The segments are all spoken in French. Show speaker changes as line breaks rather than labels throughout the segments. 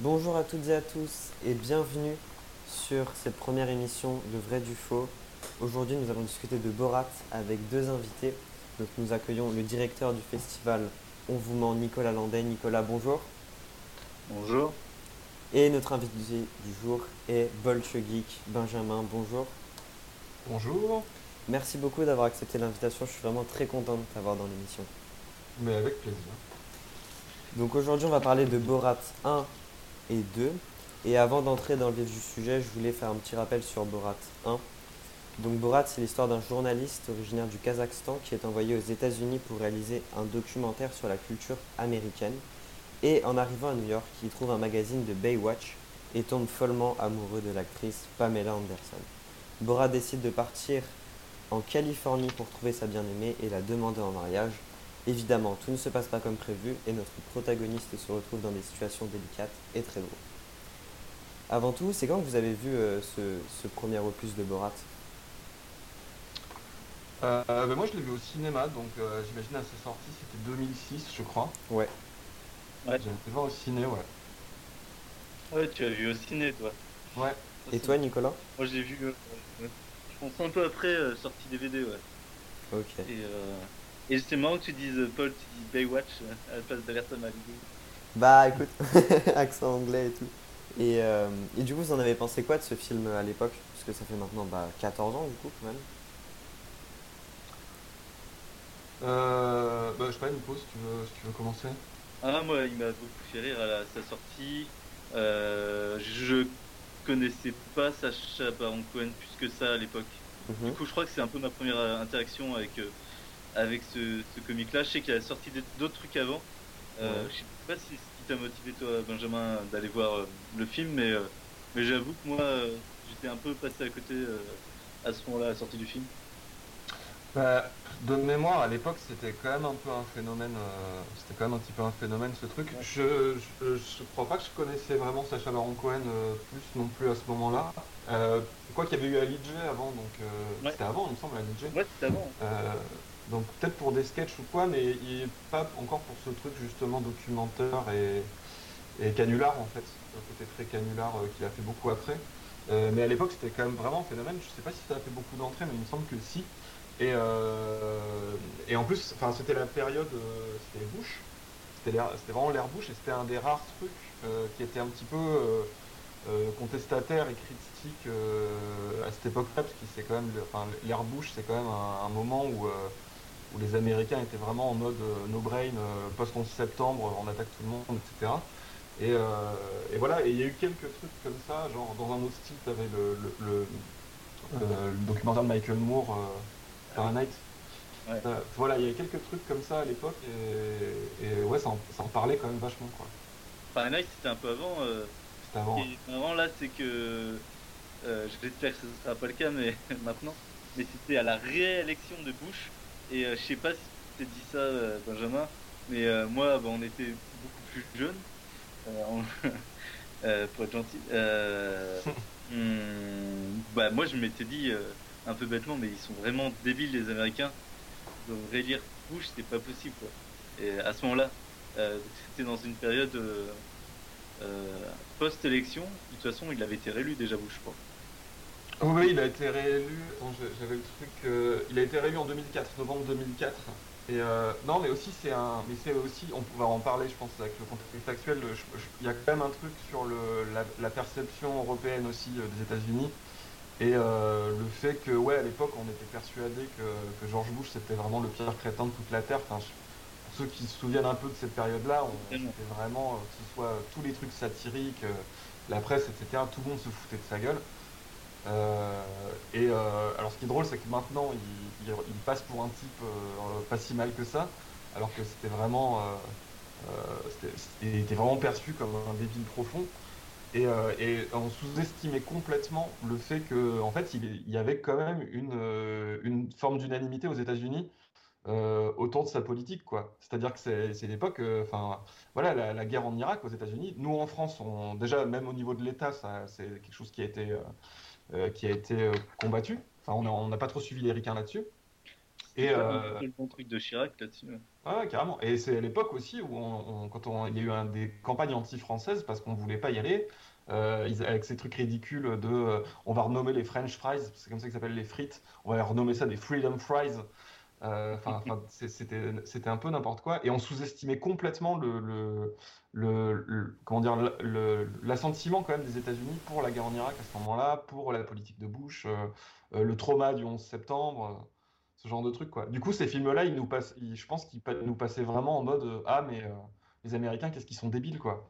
Bonjour à toutes et à tous et bienvenue sur cette première émission de Vrai du Faux. Aujourd'hui, nous allons discuter de Borat avec deux invités. Donc, nous accueillons le directeur du festival On vous ment, Nicolas Landais. Nicolas, bonjour.
Bonjour.
Et notre invité du jour est Bolche Geek, Benjamin. Bonjour.
Bonjour.
Merci beaucoup d'avoir accepté l'invitation. Je suis vraiment très content de t'avoir dans l'émission.
Mais avec plaisir.
Donc aujourd'hui, on va parler de Borat 1 et 2. Et avant d'entrer dans le vif du sujet, je voulais faire un petit rappel sur Borat 1. Donc Borat, c'est l'histoire d'un journaliste originaire du Kazakhstan qui est envoyé aux États-Unis pour réaliser un documentaire sur la culture américaine. Et en arrivant à New York, il trouve un magazine de Baywatch et tombe follement amoureux de l'actrice Pamela Anderson. Borat décide de partir en Californie pour trouver sa bien-aimée et la demander en mariage. Évidemment, tout ne se passe pas comme prévu et notre protagoniste se retrouve dans des situations délicates et très drôles. Avant tout, c'est quand que vous avez vu euh, ce, ce premier opus de Borat?
Euh, ben moi je l'ai vu au cinéma, donc euh, j'imagine à sa sortie c'était 2006 je crois.
Ouais.
Ouais.
J'ai été voir au ciné, ouais.
Ouais, tu as vu au ciné, toi.
Ouais.
Et toi, Nicolas?
Moi, j'ai vu, euh, ouais. je pense un peu après, euh, sortie DVD, ouais.
Ok.
Et, euh, et marrant que tu dises, Paul, tu dis Baywatch euh, à la place d'Alerta Malibu.
Bah écoute, accent anglais et tout. Et, euh, et du coup, vous en avez pensé quoi de ce film à l'époque? Parce que ça fait maintenant bah, 14 ans du coup, quand même.
Euh, bah, je sais pas, Nico, si tu veux, si tu veux commencer.
Ah, moi, il m'a beaucoup fait rire à la- sa sortie. Euh, je connaissais pas Sacha Baron Cohen plus que ça à l'époque.
Mhm.
Du coup, je crois que c'est un peu ma première euh, interaction avec, euh, avec ce, ce comic-là. Je sais qu'il a sorti d'autres trucs avant. Euh,
Ouais.
Je sais pas si ce qui t'a motivé, toi, Benjamin, d'aller voir euh, le film, mais, euh, mais j'avoue que moi, euh, j'étais un peu passé à côté à ce moment-là, à la sortie du film.
Bah, de mémoire, à l'époque, c'était quand même un peu un phénomène. euh, c'était quand même un petit peu un phénomène ce truc.
Ouais.
Je, je, je crois pas que je connaissais vraiment Sacha Baron Cohen euh, plus non plus à ce moment-là. Euh, quoi qu'il y avait eu Ali G avant, donc euh,
Ouais.
c'était avant, il me semble, Ali G.
Ouais, c'était avant.
Donc peut-être pour des sketchs ou quoi, mais pas encore pour ce truc justement documentaire et, canular en fait, le côté très canular euh, qu'il a fait beaucoup après. Euh, mais à l'époque c'était quand même vraiment un phénomène, je sais pas si ça a fait beaucoup d'entrées, mais il me semble que si. Et, euh, et en plus, c'était la période, euh, c'était Bush, c'était vraiment l'ère Bush et c'était un des rares trucs qui était un petit peu contestataire et critique à cette époque-là, parce que c'est quand même, Bush, c'est quand même un, un moment où, où les Américains étaient vraiment en mode euh, no brain, euh, post 11 septembre, on attaque tout le monde, etc. Et, euh, et voilà, et il y a eu quelques trucs comme ça, genre dans un autre style, t'avais le, le, le, euh, le documentaire de Michael Moore, euh, Fahrenheit.
Ouais.
Euh, voilà, il y a quelques trucs comme ça à l'époque, et, et ouais, ça en, ça en parlait quand même vachement, quoi.
Fahrenheit, c'était un peu avant. euh,
C'était avant.
Marrant là, c'est que euh, j'espère que ce ne sera pas le cas, mais maintenant. Mais c'était à la réélection de Bush. Et euh, je sais pas si tu t'es dit ça, euh, Benjamin, mais euh, moi, bah, on était beaucoup plus jeunes, on- pour être gentil. Hum, bah, moi, je m'étais dit un peu bêtement, mais ils sont vraiment débiles, les Américains. Ils devraient lire Bush, c'est pas possible. Quoi. Et à ce moment-là, euh, c'était dans une période. euh, euh, post-élection, de toute façon, il avait été réélu déjà, Bush, je crois.
Oui, il a été réélu. J'avais le truc. euh, il a été réélu en 2004, novembre 2004. Et euh, non, mais aussi c'est un, mais c'est aussi, on va en parler, je pense, avec le contexte actuel. Il y a quand même un truc sur le, la, la perception européenne aussi euh, des États-Unis et euh, le fait que, ouais, à l'époque, on était persuadé que, que George Bush c'était vraiment le pire crétin de toute la terre. Enfin, je- pour ceux qui se souviennent un peu de cette période-là, on- c'était vraiment, que ce soit tous les trucs satiriques, la presse, etc. Tout le monde se foutait de sa gueule. Euh, et euh, alors ce qui est drôle, c'est que maintenant il, passe pour un type euh, pas si mal que ça, alors que c'était vraiment, vraiment perçu comme un débile profond. Et, on sous-estimait complètement le fait que, en fait, il, y avait quand même une, forme d'unanimité aux États-Unis autour de sa politique, quoi. C'est-à-dire que c'est l'époque, enfin, voilà, la, guerre en Irak aux États-Unis. Nous en France, déjà même au niveau de l'État, c'est quelque chose qui a été qui a été euh, combattu. Enfin, on n'a pas trop suivi les ricains là-dessus. Et
C'est
euh,
le bon truc de Chirac là-dessus. ouais.
Ah, carrément. Et c'est à l'époque aussi où, on, quand on, il y a eu un, des campagnes anti-françaises parce qu'on voulait pas y aller, euh, avec ces trucs ridicules de euh, on va renommer les French fries, c'est comme ça qu'ils s'appellent les frites, on va renommer ça des Freedom Fries. Euh, c'était un peu n'importe quoi. Et on sous-estimait complètement le, le, le, comment dire l'assentiment quand même des États-Unis pour la guerre en Irak à ce moment-là, pour la politique de Bush, le trauma du 11 septembre ce genre de truc quoi. Du coup, ces films-là, ils nous passent, je pense qu'ils nous passaient vraiment en mode euh, ah mais euh, les Américains, qu'est-ce qu'ils sont débiles quoi.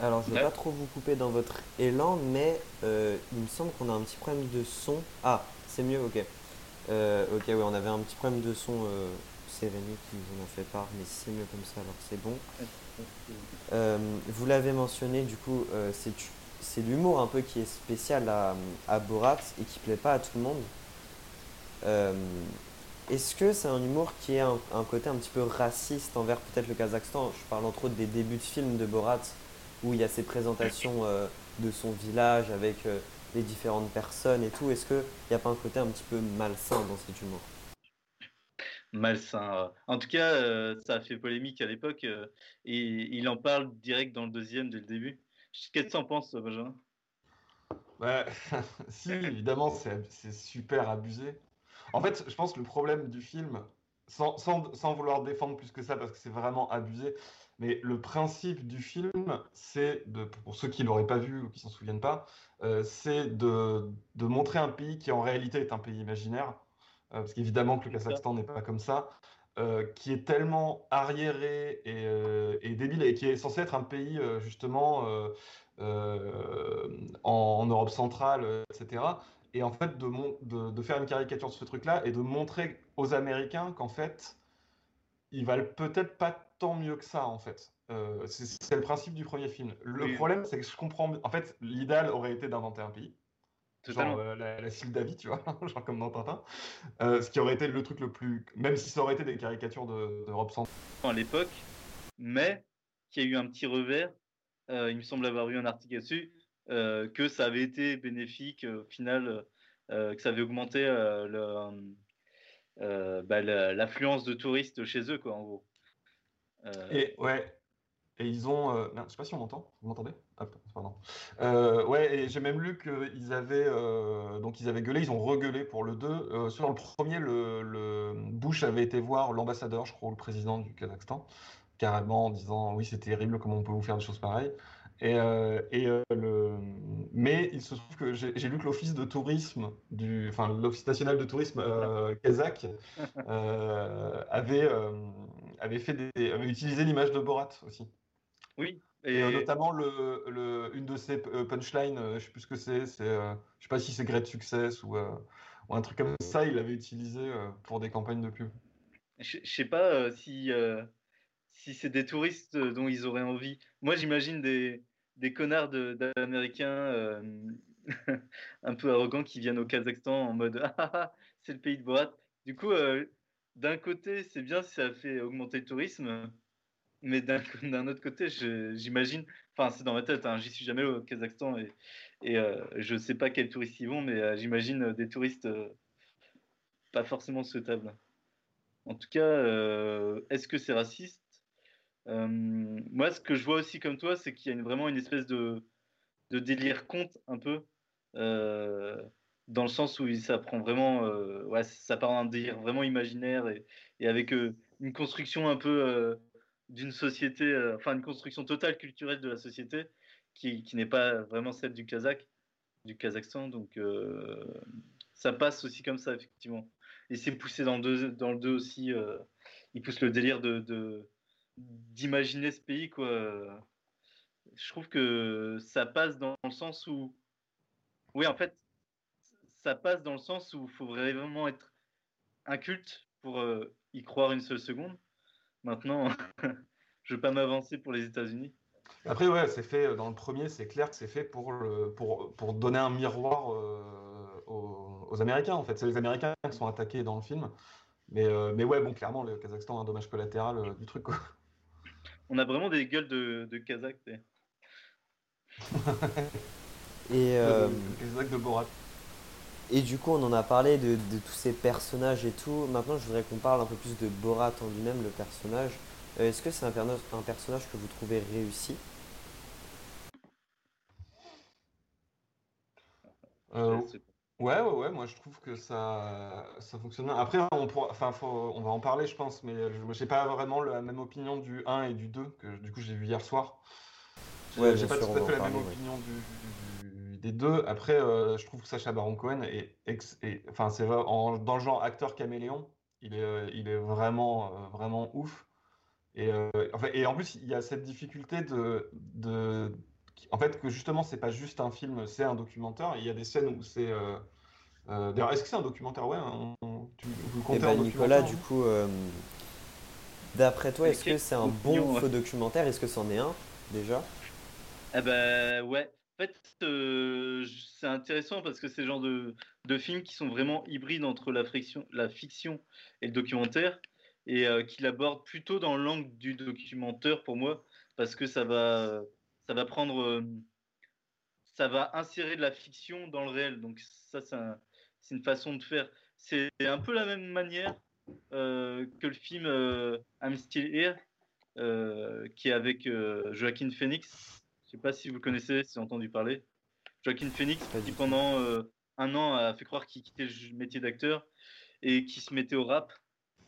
Alors, je ne vais pas trop vous couper dans votre élan, mais euh, il me semble qu'on a un petit problème de son. Ah, c'est mieux, ok. Ok, oui, on avait un petit problème de son. c'est Rémi qui nous en a fait part, mais c'est mieux comme ça, alors c'est bon. vous l'avez mentionné, du coup, c'est l'humour un peu qui est spécial à, à Borat et qui plaît pas à tout le monde. Euh, est-ce que c'est un humour qui a un, côté un petit peu raciste envers peut-être le Kazakhstan? Je parle entre autres des débuts de films de Borat, où il y a ces présentations euh, de son village avec euh, les différentes personnes et tout. Est-ce qu'il n'y a pas un côté un petit peu malsain dans cet humour?
Malsain. En tout cas, ça a fait polémique à l'époque et il en parle direct dans le deuxième dès le début. Qu'est-ce que tu en penses, Benjamin
bah, Si, évidemment, c'est super abusé. En fait, je pense que le problème du film, sans, vouloir défendre plus que ça, parce que c'est vraiment abusé, mais le principe du film, c'est, pour ceux qui l'auraient pas vu ou qui s'en souviennent pas, euh, c'est de, montrer un pays qui en réalité est un pays imaginaire, euh, parce qu'évidemment que le Kazakhstan n'est pas comme ça, euh, qui est tellement arriéré et, débile et qui est censé être un pays justement en, Europe centrale, etc et en fait de, de, faire une caricature de ce truc-là et de montrer aux Américains qu'en fait, ils valent peut-être pas tant mieux que ça, en fait. Euh, c'est le principe du premier film. Le problème, c'est que je comprends. En fait, l'idéal aurait été d'inventer un pays. Genre euh, la, la Sildavie, tu vois, genre comme dans Tintin. Euh, ce qui aurait été le truc le plus. Même si ça aurait été des caricatures d'Europe de, centrale.
À l'époque, mais qui a eu un petit revers. il me semble avoir eu un article dessus euh, que ça avait été bénéfique au final, euh, que ça avait augmenté euh, bah, l'affluence de touristes chez eux, quoi, en gros.
Et ouais, et ils ont. Euh, je sais pas si on m'entend. Vous m'entendez? Pardon. ouais, et j'ai même lu qu'ils avaient. donc, ils avaient gueulé, ils ont regueulé pour le 2. sur le premier, le, Bush avait été voir l'ambassadeur, je crois, le président du Kazakhstan, carrément en disant Oui, c'est terrible, comment on peut vous faire des choses pareilles. Et, euh, et euh, le... Mais il se trouve que j'ai lu que l'office de tourisme, du, enfin l'office national de tourisme euh, kazakh avait, avait, fait des, avait utilisé l'image de Borat aussi.
Oui.
Et, notamment le, le, une de ses punchlines, je sais plus ce que c'est, c'est je sais pas si c'est Great Success ou, ou, un truc comme ça, il l'avait utilisé pour des campagnes de pub.
Je, je sais pas si si c'est des touristes dont ils auraient envie. Moi, j'imagine des, des connards d'Américains euh, un peu arrogants qui viennent au Kazakhstan en mode ah, ah, ah c'est le pays de Borat. Du coup, euh, d'un côté, c'est bien ça fait augmenter le tourisme, mais d'un autre côté, j'imagine, enfin, c'est dans ma tête, hein, j'y suis jamais au Kazakhstan et, euh, je sais pas quels touristes y vont, mais j'imagine des touristes pas forcément souhaitables. En tout cas, est-ce que c'est raciste? Moi, ce que je vois aussi comme toi, c'est qu'il y a vraiment une espèce de, délire conte un peu, euh, dans le sens où ça prend vraiment, euh, ouais, ça part d'un délire vraiment imaginaire et, avec une construction un peu d'une société, enfin une construction totale culturelle de la société qui, n'est pas vraiment celle du Kazakh, du Kazakhstan. Donc ça passe aussi comme ça effectivement. Et c'est poussé dans le 2 dans le deux aussi. il pousse le délire de d'imaginer ce pays, quoi. Je trouve que ça passe dans le sens où. Oui, en fait, ça passe dans le sens où il faut vraiment être inculte pour euh, y croire une seule seconde. Maintenant, je veux pas m'avancer pour les États-Unis.
Après, ouais, c'est fait dans le premier, c'est clair que c'est fait pour, le, pour, pour, donner un miroir euh, aux, Américains, en fait. C'est les Américains qui sont attaqués dans le film. Mais, euh, mais ouais, bon, clairement, le Kazakhstan a un dommage collatéral du truc, quoi.
On a vraiment des gueules de, de Kazakh.
Et euh,
de Borat.
Et du coup, on en a parlé de, de tous ces personnages et tout. Maintenant, je voudrais qu'on parle un peu plus de Borat en lui-même, le personnage. Euh, Est-ce que c'est un, perno- un personnage que vous trouvez réussi?
Euh, ouais, ouais, ouais, moi je trouve que ça, ça fonctionne bien. Après, on pourra, enfin, faut- on va en parler, je pense, mais je moi, j'ai pas vraiment la même opinion du 1 et du 2, que du coup j'ai vu hier soir.
Ouais,
j'ai pas tout à fait la même
parler, ouais.
opinion du, du- des deux. Après, euh, je trouve que Sacha Baron Cohen est, ex, est- enfin, c'est en- dans le genre acteur caméléon, il est, euh, il est vraiment, euh, vraiment ouf. Et, euh, enfin, et en plus, il y a cette difficulté de, de, en fait, que justement, c'est pas juste un film, c'est un documentaire. Il y a des scènes où c'est. euh, euh, D'ailleurs, est-ce que c'est un documentaire? Ouais, on- on- tu, vous le
Eh ben,
en
Nicolas, du
vous
coup, euh, d'après toi, est-ce que c'est un bon
ouais?
faux documentaire Est-ce que c'en est un, déjà?
Ah bah ouais. En fait, euh, c'est intéressant parce que c'est le genre de, de films qui sont vraiment hybrides entre la, friction, la fiction et le documentaire et euh, qui l'abordent plutôt dans l'angle du documentaire pour moi parce que ça va, ça va prendre, euh, ça va insérer de la fiction dans le réel. Donc ça, c'est un- c'est une façon de faire. C'est un peu la même manière euh, que le film euh, I'm Still Here euh, qui est avec Joaquin Phoenix. Je sais pas si vous connaissez, si vous avez entendu parler. Joaquin Phoenix, qui pendant un an a fait croire qu'il quittait le métier d'acteur et qui se mettait au rap.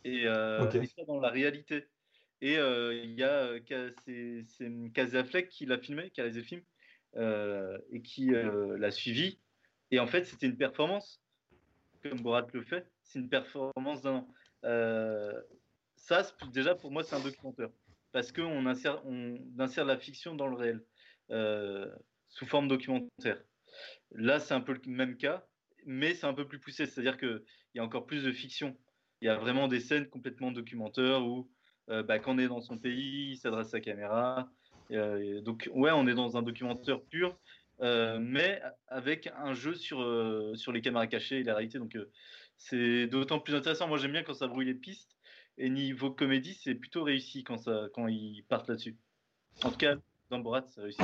Et, euh,
Ok.
et ça dans la réalité. Et euh, il y a euh, c'est Casey Affleck qui l'a filmé, qui a réalisé le film, euh, et qui l'a suivi. Et en fait, c'était une performance, comme Borat le fait. C'est une performance d'un ça, déjà, pour moi, c'est un documentaire. Parce qu'on insère, on insère la fiction dans le réel, sous forme documentaire. Là, c'est un peu le même cas, mais c'est un peu plus poussé. C'est-à-dire qu'il y a encore plus de fiction. Il y a vraiment des scènes complètement documentaires où, bah, quand on est dans son pays, il s'adresse à la caméra. Euh, donc, ouais, on est dans un documentaire pur, euh, mais avec un jeu sur, euh, sur les caméras cachées et la réalité. Donc, euh, c'est d'autant plus intéressant. Moi, j'aime bien quand ça brouille les pistes. Et niveau comédie, c'est plutôt réussi quand, ça, quand ils partent là-dessus. En tout cas, dans Borat, c'est réussi.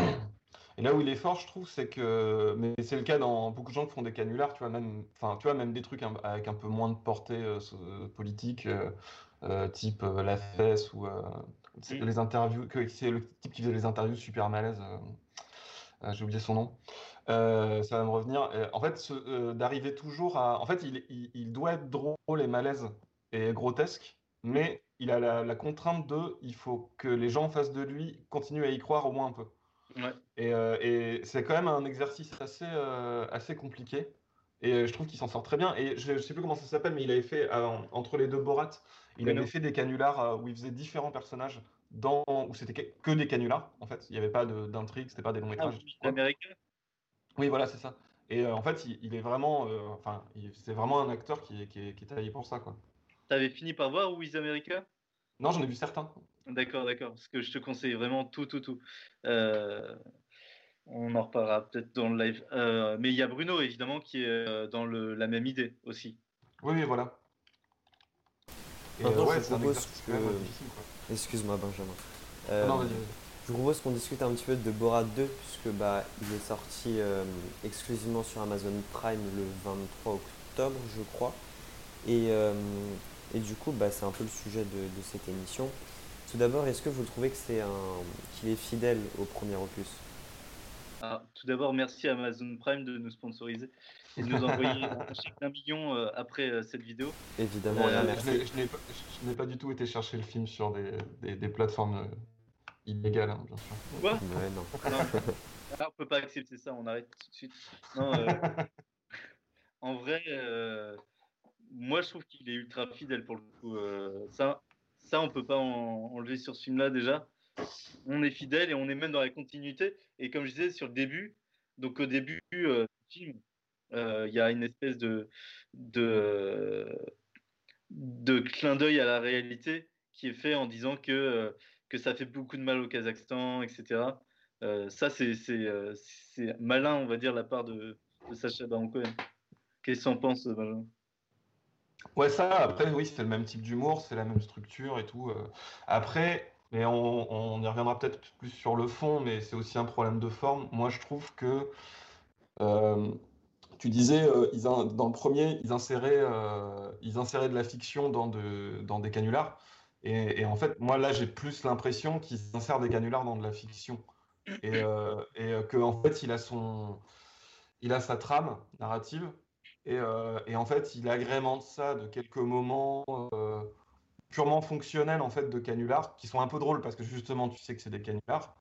Et là où il est fort, je trouve, c'est que, mais c'est le cas dans beaucoup de gens qui font des canulars, tu vois, même, enfin, tu vois, même des trucs avec un peu moins de portée euh, politique, euh, euh, type euh, La Fesse ou euh,
Mm.
les interviews, que c'est le type qui faisait les interviews super malaises. euh, euh, j'ai oublié son nom. Euh, ça va me revenir. Euh, en fait, euh, d'arriver toujours à, en fait, il, il, il doit être drôle et malaise et grotesque, mais il a la, la contrainte de, il faut que les gens en face de lui continuent à y croire au moins un peu.
Ouais.
Et, euh, et c'est quand même un exercice assez, euh, assez compliqué. Et euh, je trouve qu'il s'en sort très bien. Et je ne sais plus comment ça s'appelle, mais il avait fait, euh, entre les deux Borat, il avait fait des canulars euh, où il faisait différents personnages, dans, où c'était que, des canulars, en fait. Il n'y avait pas d'intrigue, c'était pas des longs
Ah,
métrages.
l'américain
Oui, voilà, c'est ça. Et euh, en fait, il, il est vraiment, euh, enfin, c'est vraiment un acteur qui est, qui est, qui est taillé pour ça, quoi.
T'avais fini par voir Wiz America?
Non, j'en ai vu certains.
D'accord, d'accord. Parce que je te conseille vraiment tout, tout, tout. Euh, on en reparlera peut-être dans le live. Mais il y a Bruno, évidemment, qui est dans le, la même idée aussi.
Oui, oui, voilà.
Maintenant,
euh, ouais,
je propose que-. Excuse-moi, Benjamin. Euh,
Non, vas-y, vas-y.
Je vous propose qu'on discute un petit peu de Borat 2, puisque bah, il est sorti euh, exclusivement sur Amazon Prime le 23 octobre, je crois. Et, euh, et du coup, bah, c'est un peu le sujet de, de cette émission. Tout d'abord, est-ce que vous trouvez que c'est un qu'il est fidèle au premier opus?
Ah, tout d'abord, merci à Amazon Prime de nous sponsoriser et de nous envoyer un chèque d'un million euh, après euh, cette vidéo.
Évidemment,
Euh,
Je
merci.
n'ai- je n'ai pas, du tout été chercher le film sur des, des, des plateformes euh, illégales, hein, bien sûr.
Quoi?
Ouais, non.
Non. Ah, on peut pas accepter ça, on arrête tout de suite. Non, euh, en vrai, euh, moi je trouve qu'il est ultra fidèle pour le coup. Euh, ça, ça, on peut pas en- enlever sur ce film-là déjà. On est fidèle et on est même dans la continuité. Et comme je disais sur le début, donc au début euh, du film, il y a une espèce de, de, de clin d'œil à la réalité qui est fait en disant que, euh, que ça fait beaucoup de mal au Kazakhstan, etc. Euh, ça, c'est euh, malin, on va dire, la part de, Sacha Baron Cohen. Qu'est-ce que en penses, Benjamin?
Ouais, ça, après, oui, c'est le même type d'humour, c'est la même structure et tout. euh. Après, mais on, on y reviendra peut-être plus sur le fond, mais c'est aussi un problème de forme. Moi, je trouve que euh, tu disais, euh, ils in- dans le premier, ils inséraient, euh, ils inséraient de la fiction dans, de, dans des canulars. Et, en fait, moi, là, j'ai plus l'impression qu'ils insèrent des canulars dans de la fiction. Et, euh, euh, que, en fait, il a son, il a sa trame narrative. Et, et en fait, il agrémente ça de quelques moments purement fonctionnels, en fait, de canulars, qui sont un peu drôles parce que justement, tu sais que c'est des canulars.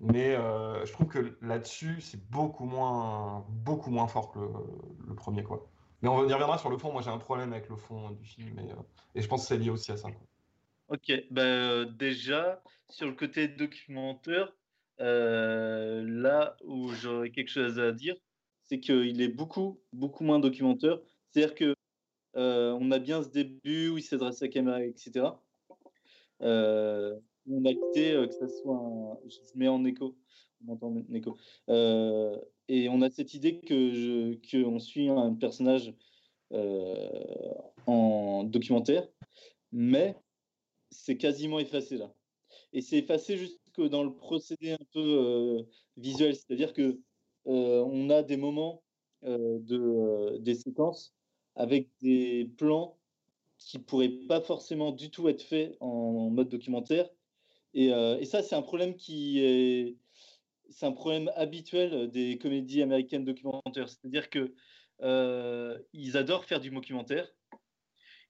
Mais euh, je trouve que là-dessus, c'est beaucoup moins, beaucoup moins fort que le, premier, quoi. Mais on y reviendra sur le fond. Moi, j'ai un problème avec le fond du film, et, euh, et je pense que c'est lié aussi à ça.
Ok, bah, euh, déjà, sur le côté documentaire, là où j'aurais quelque chose à dire, c'est qu'il est beaucoup, beaucoup moins documentaire. C'est-à-dire que on a bien ce début où il s'adresse à la caméra, etc. On a quitté euh, que ça soit. Je mets en écho. Écho. Euh, et on a cette idée que je, que on suit un personnage euh, en documentaire, mais c'est quasiment effacé là. Et c'est effacé jusque dans le procédé un peu visuel, c'est-à-dire que on a des moments de des séquences avec des plans qui pourraient pas forcément du tout être faits en mode documentaire. Et, euh, et ça, c'est un problème qui est c'est un problème habituel des comédies américaines documentaires, c'est-à-dire que euh, ils adorent faire du documentaire,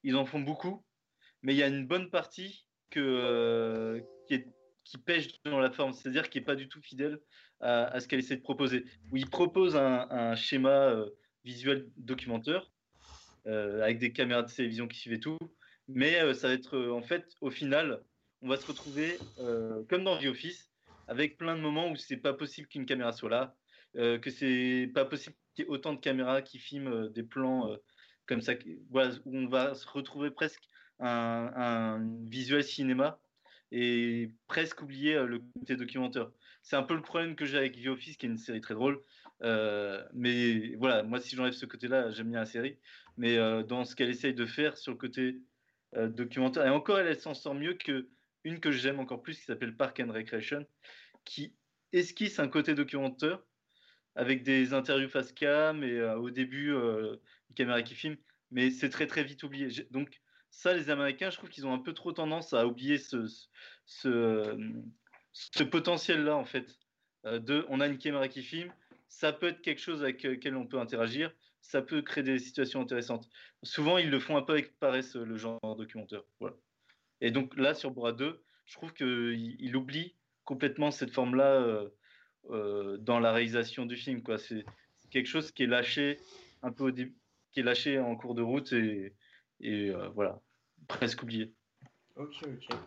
ils en font beaucoup, mais il y a une bonne partie euh, qui, est, pêche dans la forme, c'est-à-dire qui n'est pas du tout fidèle à, ce qu'elle essaie de proposer. Où il propose un, schéma euh, visuel documentaire euh, avec des caméras de télévision qui suivent tout, mais euh, ça va être euh, en fait au final, on va se retrouver euh, comme dans The Office avec plein de moments où c'est pas possible qu'une caméra soit là, euh, que c'est pas possible qu'il y ait autant de caméras qui filment euh, des plans euh, comme ça, où on va se retrouver presque un, visuel cinéma et presque oublier le côté documentaire. C'est un peu le problème que j'ai avec The Office, qui est une série très drôle. Mais voilà, moi, si j'enlève ce côté-là, j'aime bien la série. Mais dans ce qu'elle essaye de faire sur le côté documentaire, et encore, elle s'en sort mieux que une que j'aime encore plus, qui s'appelle Park and Recreation, qui esquisse un côté documentaire avec des interviews face cam et euh, au début, euh, une caméra qui filme. Mais c'est très, très vite oublié. Donc, ça, les Américains, je trouve qu'ils ont un peu trop tendance à oublier ce, euh, potentiel-là, en fait. Euh, de, on a une caméra qui filme, ça peut être quelque chose avec lequel on peut interagir, ça peut créer des situations intéressantes. Souvent, ils le font un peu avec paresse, le genre documentaire. Voilà. Et donc là, sur Borat 2, je trouve qu'il il oublie complètement cette forme-là euh, euh, dans la réalisation du film. quoi. C'est c'est quelque chose qui est lâché un peu au début, qui est lâché en cours de route et, et euh, voilà, presque oublié.
Ok, ok.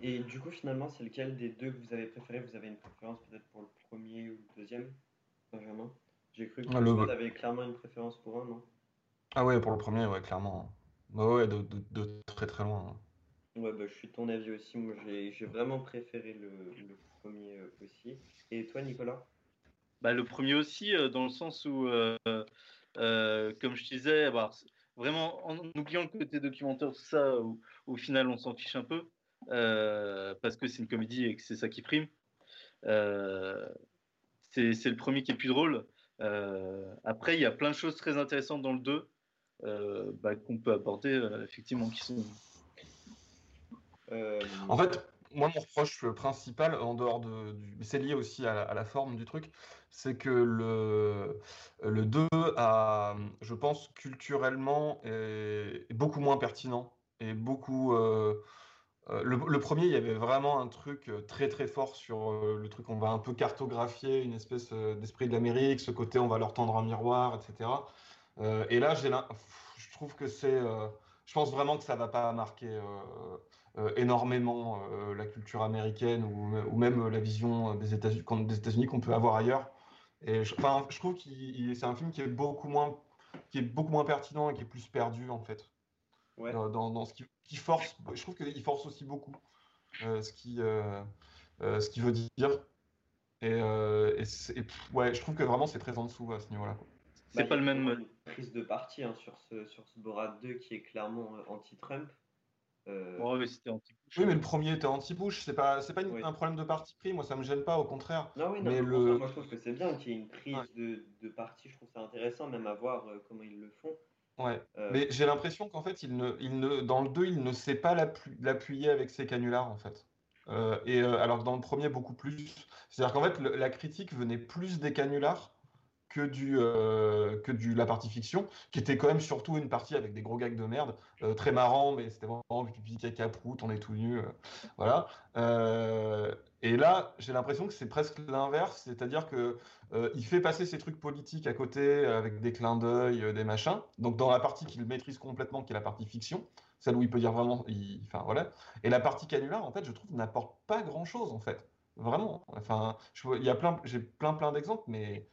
Et du coup, finalement, c'est lequel des deux que vous avez préféré? Vous avez une préférence peut-être pour le premier ou le deuxième? Benjamin J'ai cru que
Ah, le-
vous avez clairement une préférence pour un, non?
Ah ouais, pour le premier, ouais, clairement. Bah ouais, de, de- de très très loin.
Ouais, bah, je suis ton avis aussi. Moi, j'ai vraiment préféré le, premier euh, aussi. Et toi, Nicolas?
Bah, le premier aussi, euh, dans le sens où, euh, euh, comme je disais, bah, vraiment en oubliant le côté documentaire, tout ça, où, au final on s'en fiche un peu, euh, parce que c'est une comédie et que c'est ça qui prime. Euh, c'est le premier qui est plus drôle. Euh, après, il y a plein de choses très intéressantes dans le 2 euh, bah, qu'on peut euh, effectivement, qui sont.
Euh,
En fait, moi, mon reproche principal, en dehors de, c'est lié aussi à la, forme du truc, c'est que le, le 2 a, je pense, culturellement, est, beaucoup moins pertinent et beaucoup. euh, euh, le, premier, il y avait vraiment un truc très très fort sur le truc, on va un peu cartographier une espèce d'esprit de l'Amérique, ce côté on va leur tendre un miroir, etc. Et là, je trouve que c'est, je pense vraiment que ça va pas marquer énormément euh, la culture américaine ou, ou même la vision des États-Unis qu'on des États-Unis qu'on peut avoir ailleurs. Et je, enfin, je trouve il- c'est un film qui est beaucoup moins qui est beaucoup moins pertinent et qui est plus perdu en fait
ouais.
dans, dans- dans ce qui, qui force. Je trouve qu'il force aussi beaucoup euh, ce qui euh, euh, ce qu'il veut dire. Et, euh, et c'est- et pff, ouais, je trouve que vraiment c'est très en dessous à ce niveau-là.
C'est
Bah,
pas le même.
une prise de parti hein, sur ce, sur ce Borat 2 qui est clairement euh, anti-Trump.
Euh,
Ouais, mais c'était anti-Bush.
Oui, mais le premier était anti-Bush. C'est pas, c'est pas une-
Oui.
un problème de parti pris. Moi, ça me gêne pas, au contraire.
Non, oui, non,
Mais le-
moi je trouve que c'est bien qu'il y ait une prise
Ouais.
de, de parti. Je trouve ça intéressant, même à voir euh, comment ils le font.
Ouais.
Euh,
Mais j'ai l'impression qu'en fait, il ne, il ne, dans le 2, il ne sait pas l'appu- l'appuyer avec ses canulars, en fait. Euh, et euh, alors que dans le premier, beaucoup plus. C'est-à-dire qu'en fait, le- la critique venait plus des canulars que du, euh, que du la partie fiction, qui était quand même surtout une partie avec des gros gags de merde, euh, très marrant, mais c'était vraiment pipi caca prout, on est tout nu, euh, voilà. Et là, j'ai l'impression que c'est presque l'inverse, c'est-à-dire que il fait passer ses trucs politiques à côté avec des clins d'œil, des machins. Donc dans la partie qu'il maîtrise complètement, qui est la partie fiction, celle où il peut dire vraiment, enfin voilà. Et la partie canular, en fait, je trouve n'apporte pas grand-chose en fait, vraiment. Enfin, il y a plein, j'ai plein plein d'exemples, mais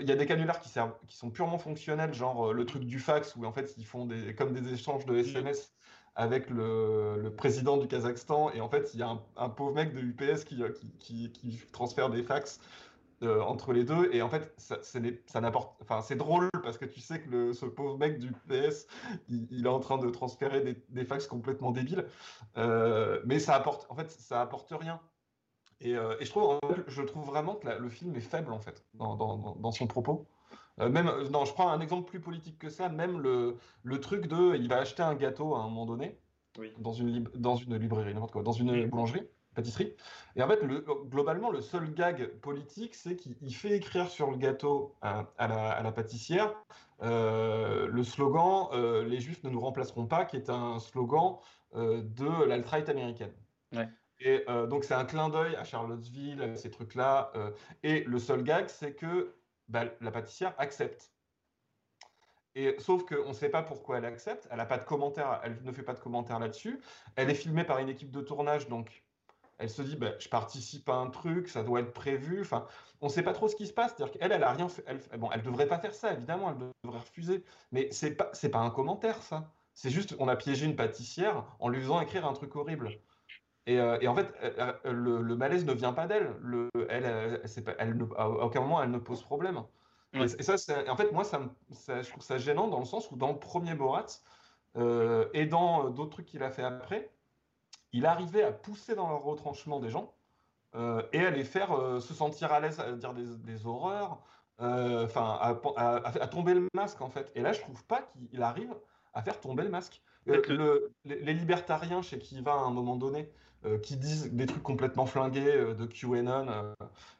il y a des canulars qui servent, qui sont purement fonctionnels, genre euh, le truc du fax où en fait ils font des, comme des échanges de SMS avec le, le président du Kazakhstan et en fait il y a un, un pauvre mec de UPS qui, euh, qui, qui, qui transfère des fax euh, entre les deux et en fait ça, ce n'est- ça n'apporte, enfin c'est drôle parce que tu sais que le, ce pauvre mec du UPS il, il est en train de transférer des, des fax complètement débiles, Euh, mais ça apporte, en fait ça apporte rien. Et, euh, et je, trouve, je vraiment que la- le film est faible en fait dans, dans, dans- dans son propos. Euh, même, non, je prends un exemple plus politique que ça. Même le, le truc de, il va acheter un gâteau à un moment donné
Oui.
dans une lib- dans une librairie, n'importe quoi, dans une boulangerie, pâtisserie. Et en fait, le, globalement, le seul gag politique, c'est qu'il il fait écrire sur le gâteau à, à la, à la pâtissière euh, le slogan "Les Juifs ne nous remplaceront pas", qui est un slogan de l'alt-right américaine.
Ouais.
Et euh, donc c'est un clin d'œil à Charlottesville, ces trucs-là. euh, et le seul gag, c'est que bah, la pâtissière accepte. Et sauf qu'on ne sait pas pourquoi elle accepte. Elle a pas de commentaire. Elle ne fait pas de commentaire là-dessus. Elle est filmée par une équipe de tournage, donc elle se dit, bah, je participe à un truc, ça doit être prévu. Enfin, on ne sait pas trop ce qui se passe. C'est-à-dire qu'elle, elle a rien fait. Bon, elle devrait pas faire ça, évidemment. Elle devrait refuser. Mais c'est pas, c'est pas un commentaire, ça. C'est juste, on a piégé une pâtissière en lui faisant écrire un truc horrible. Et, euh, et en fait, euh, euh, le, le malaise ne vient pas d'elle. Le, elle, elle, c'est pas- elle ne- à aucun moment, elle ne pose problème.
Ouais.
Et, et ça, en fait, moi, ça, me- ça- je trouve ça gênant dans le sens où dans le premier Borat euh, et dans d'autres trucs qu'il a fait après, il arrivait à pousser dans leur retranchement des gens euh, et à les faire euh, se sentir à l'aise à dire des, des horreurs, enfin à, à- à- à tomber le masque en fait. Et là, je trouve pas qu'il arrive à faire tomber le masque.
Peut-être le-
le- les, libertariens chez qui il va à un moment donné, qui disent des trucs complètement flingués euh, de QAnon, euh,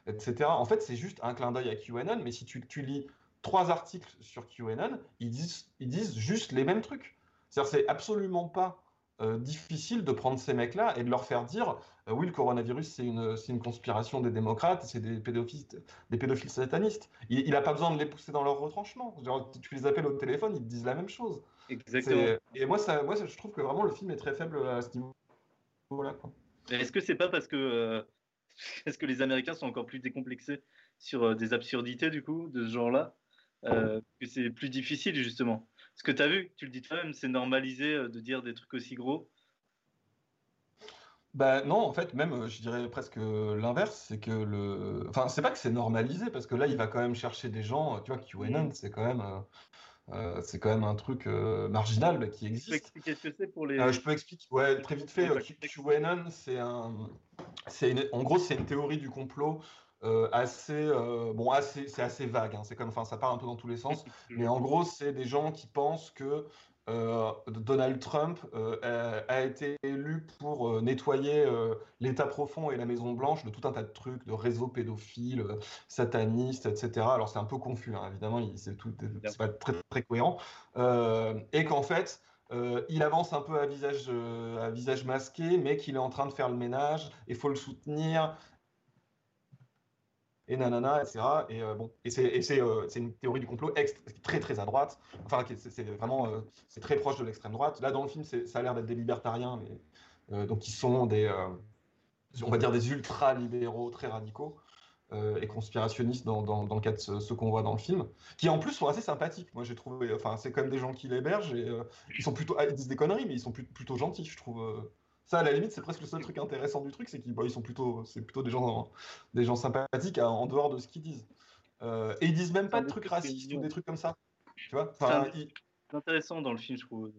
etc. En fait, c'est juste un clin d'œil à QAnon, mais si tu, tu lis trois articles sur QAnon, ils disent, ils disent juste les mêmes trucs. C'est-à-dire, c'est absolument pas euh, difficile de prendre ces mecs-là et de leur faire dire euh, oui, le coronavirus, c'est une, c'est une conspiration des démocrates, c'est des pédophiles, des pédophiles satanistes. Il n'a pas besoin de les pousser dans leur retranchement. Genre, tu les appelles au téléphone, ils te disent la même chose.
Exactement.
Et moi, ça, moi je trouve que vraiment le film est très faible à ce niveau-là.
Est-ce que c'est pas parce que euh, est-ce que les Américains sont encore plus décomplexés sur euh, des absurdités du coup de ce genre-là euh, que c'est plus difficile justement? Parce que tu as vu, tu le dis toi-même, c'est normalisé de dire des trucs aussi gros.
Bah non, en fait, même, je dirais presque l'inverse, c'est que le... Enfin, c'est pas que c'est normalisé, parce que là, il va quand même chercher des gens, tu vois, QAnon,
Mm.
c'est quand même... euh, c'est quand même un truc euh, marginal bah, qui
Tu peux
existe.
expliquer ce que c'est pour les.
Euh, je peux expliquer, ouais, très vite fait. QAnon, c'est un, une- en gros, c'est une théorie du complot assez, bon, assez, c'est assez vague. hein, c'est comme, enfin, ça part un peu dans tous les sens. Mais en gros, c'est des gens qui pensent que euh, Donald Trump euh, a, a été élu pour euh, nettoyer l'État profond et la Maison Blanche de tout un tas de trucs, de réseaux pédophiles, satanistes, etc. Alors c'est un peu confus, hein, évidemment, c'est tout, c'est pas très très cohérent. Et qu'en fait, euh, il avance un peu à visage, euh, à visage masqué, mais qu'il est en train de faire le ménage, il faut le soutenir, et nanana, etc. Et euh, bon, et c'est euh, une théorie du complot très très à droite. Enfin, c'est vraiment euh, très proche de l'extrême droite. Là, dans le film, ça a l'air d'être des libertariens, mais euh, donc ils sont des on va dire des ultra libéraux très radicaux. et conspirationnistes dans, dans, le cas de ce, qu'on voit dans le film, qui en plus sont assez sympathiques. Moi j'ai trouvé, enfin c'est même des gens qui l'hébergent et ils sont plutôt, ah, ils disent des conneries, mais ils sont plutôt gentils, je trouve. Ça, à la limite, c'est presque le seul truc intéressant du truc, c'est qu'ils bah, ils sont plutôt, c'est plutôt des gens, des gens sympathiques en dehors de ce qu'ils disent. Euh, et ils disent même pas de trucs racistes ou des trucs comme ça. Tu vois
C'est
ils-
intéressant dans le film, je trouve.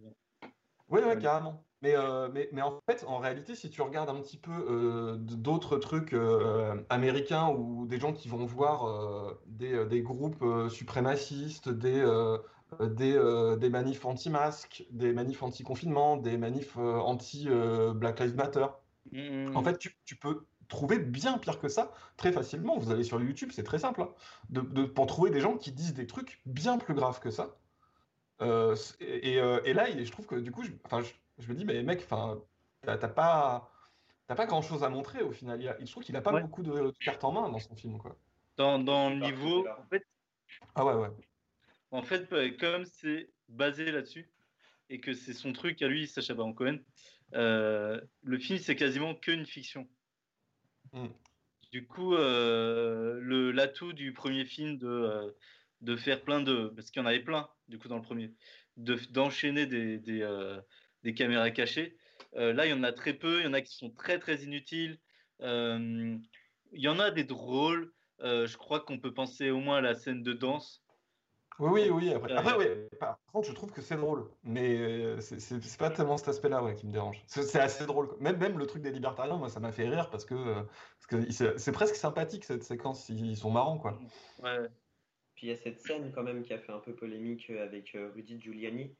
Oui, ouais, carrément. Mais, euh, mais, mais, en fait, en réalité, si tu regardes un petit peu euh, d'autres trucs euh, américains ou des gens qui vont voir des, des, groupes suprémacistes, des, des, des, manifs anti-masques, des manifs anti-confinement, des manifs anti-Black Lives Matter, mmh. en fait, tu, tu, peux trouver bien pire que ça très facilement. Vous allez sur YouTube, c'est très simple, hein, de, de, pour trouver des gens qui disent des trucs bien plus graves que ça. Et, et, là, je trouve que du coup, je, enfin, je, je me dis, mais mec, enfin, t'as pas, pas grand chose à montrer au final. Il, je trouve qu'il a pas beaucoup de, cartes en main dans son film, quoi.
Dans, dans le niveau, en fait.
Ah ouais, ouais.
En fait, bah, comme c'est basé là-dessus et que c'est son truc à lui, Sacha Baron Cohen, euh, le film c'est quasiment qu'une fiction. Hmm. Du coup, euh, le l'atout du premier film de euh, de faire plein de, parce qu'il y en avait plein, du coup dans le premier, d'enchaîner des, des, des caméras cachées. Euh, là, il y en a très peu, il y en a qui sont très très inutiles. Euh, il y en a des drôles. Euh, je crois qu'on peut penser au moins à la scène de danse.
Oui, oui, oui. Après, oui. Par contre, je trouve que c'est drôle, mais c'est pas tellement cet aspect-là ouais, qui me dérange. C'est assez drôle. Même, même le truc des libertariens, moi, ça m'a fait rire parce que c'est presque sympathique cette séquence. Ils sont marrants, quoi.
Ouais.
Puis il y a cette scène quand même qui a fait un peu polémique avec Rudy Giuliani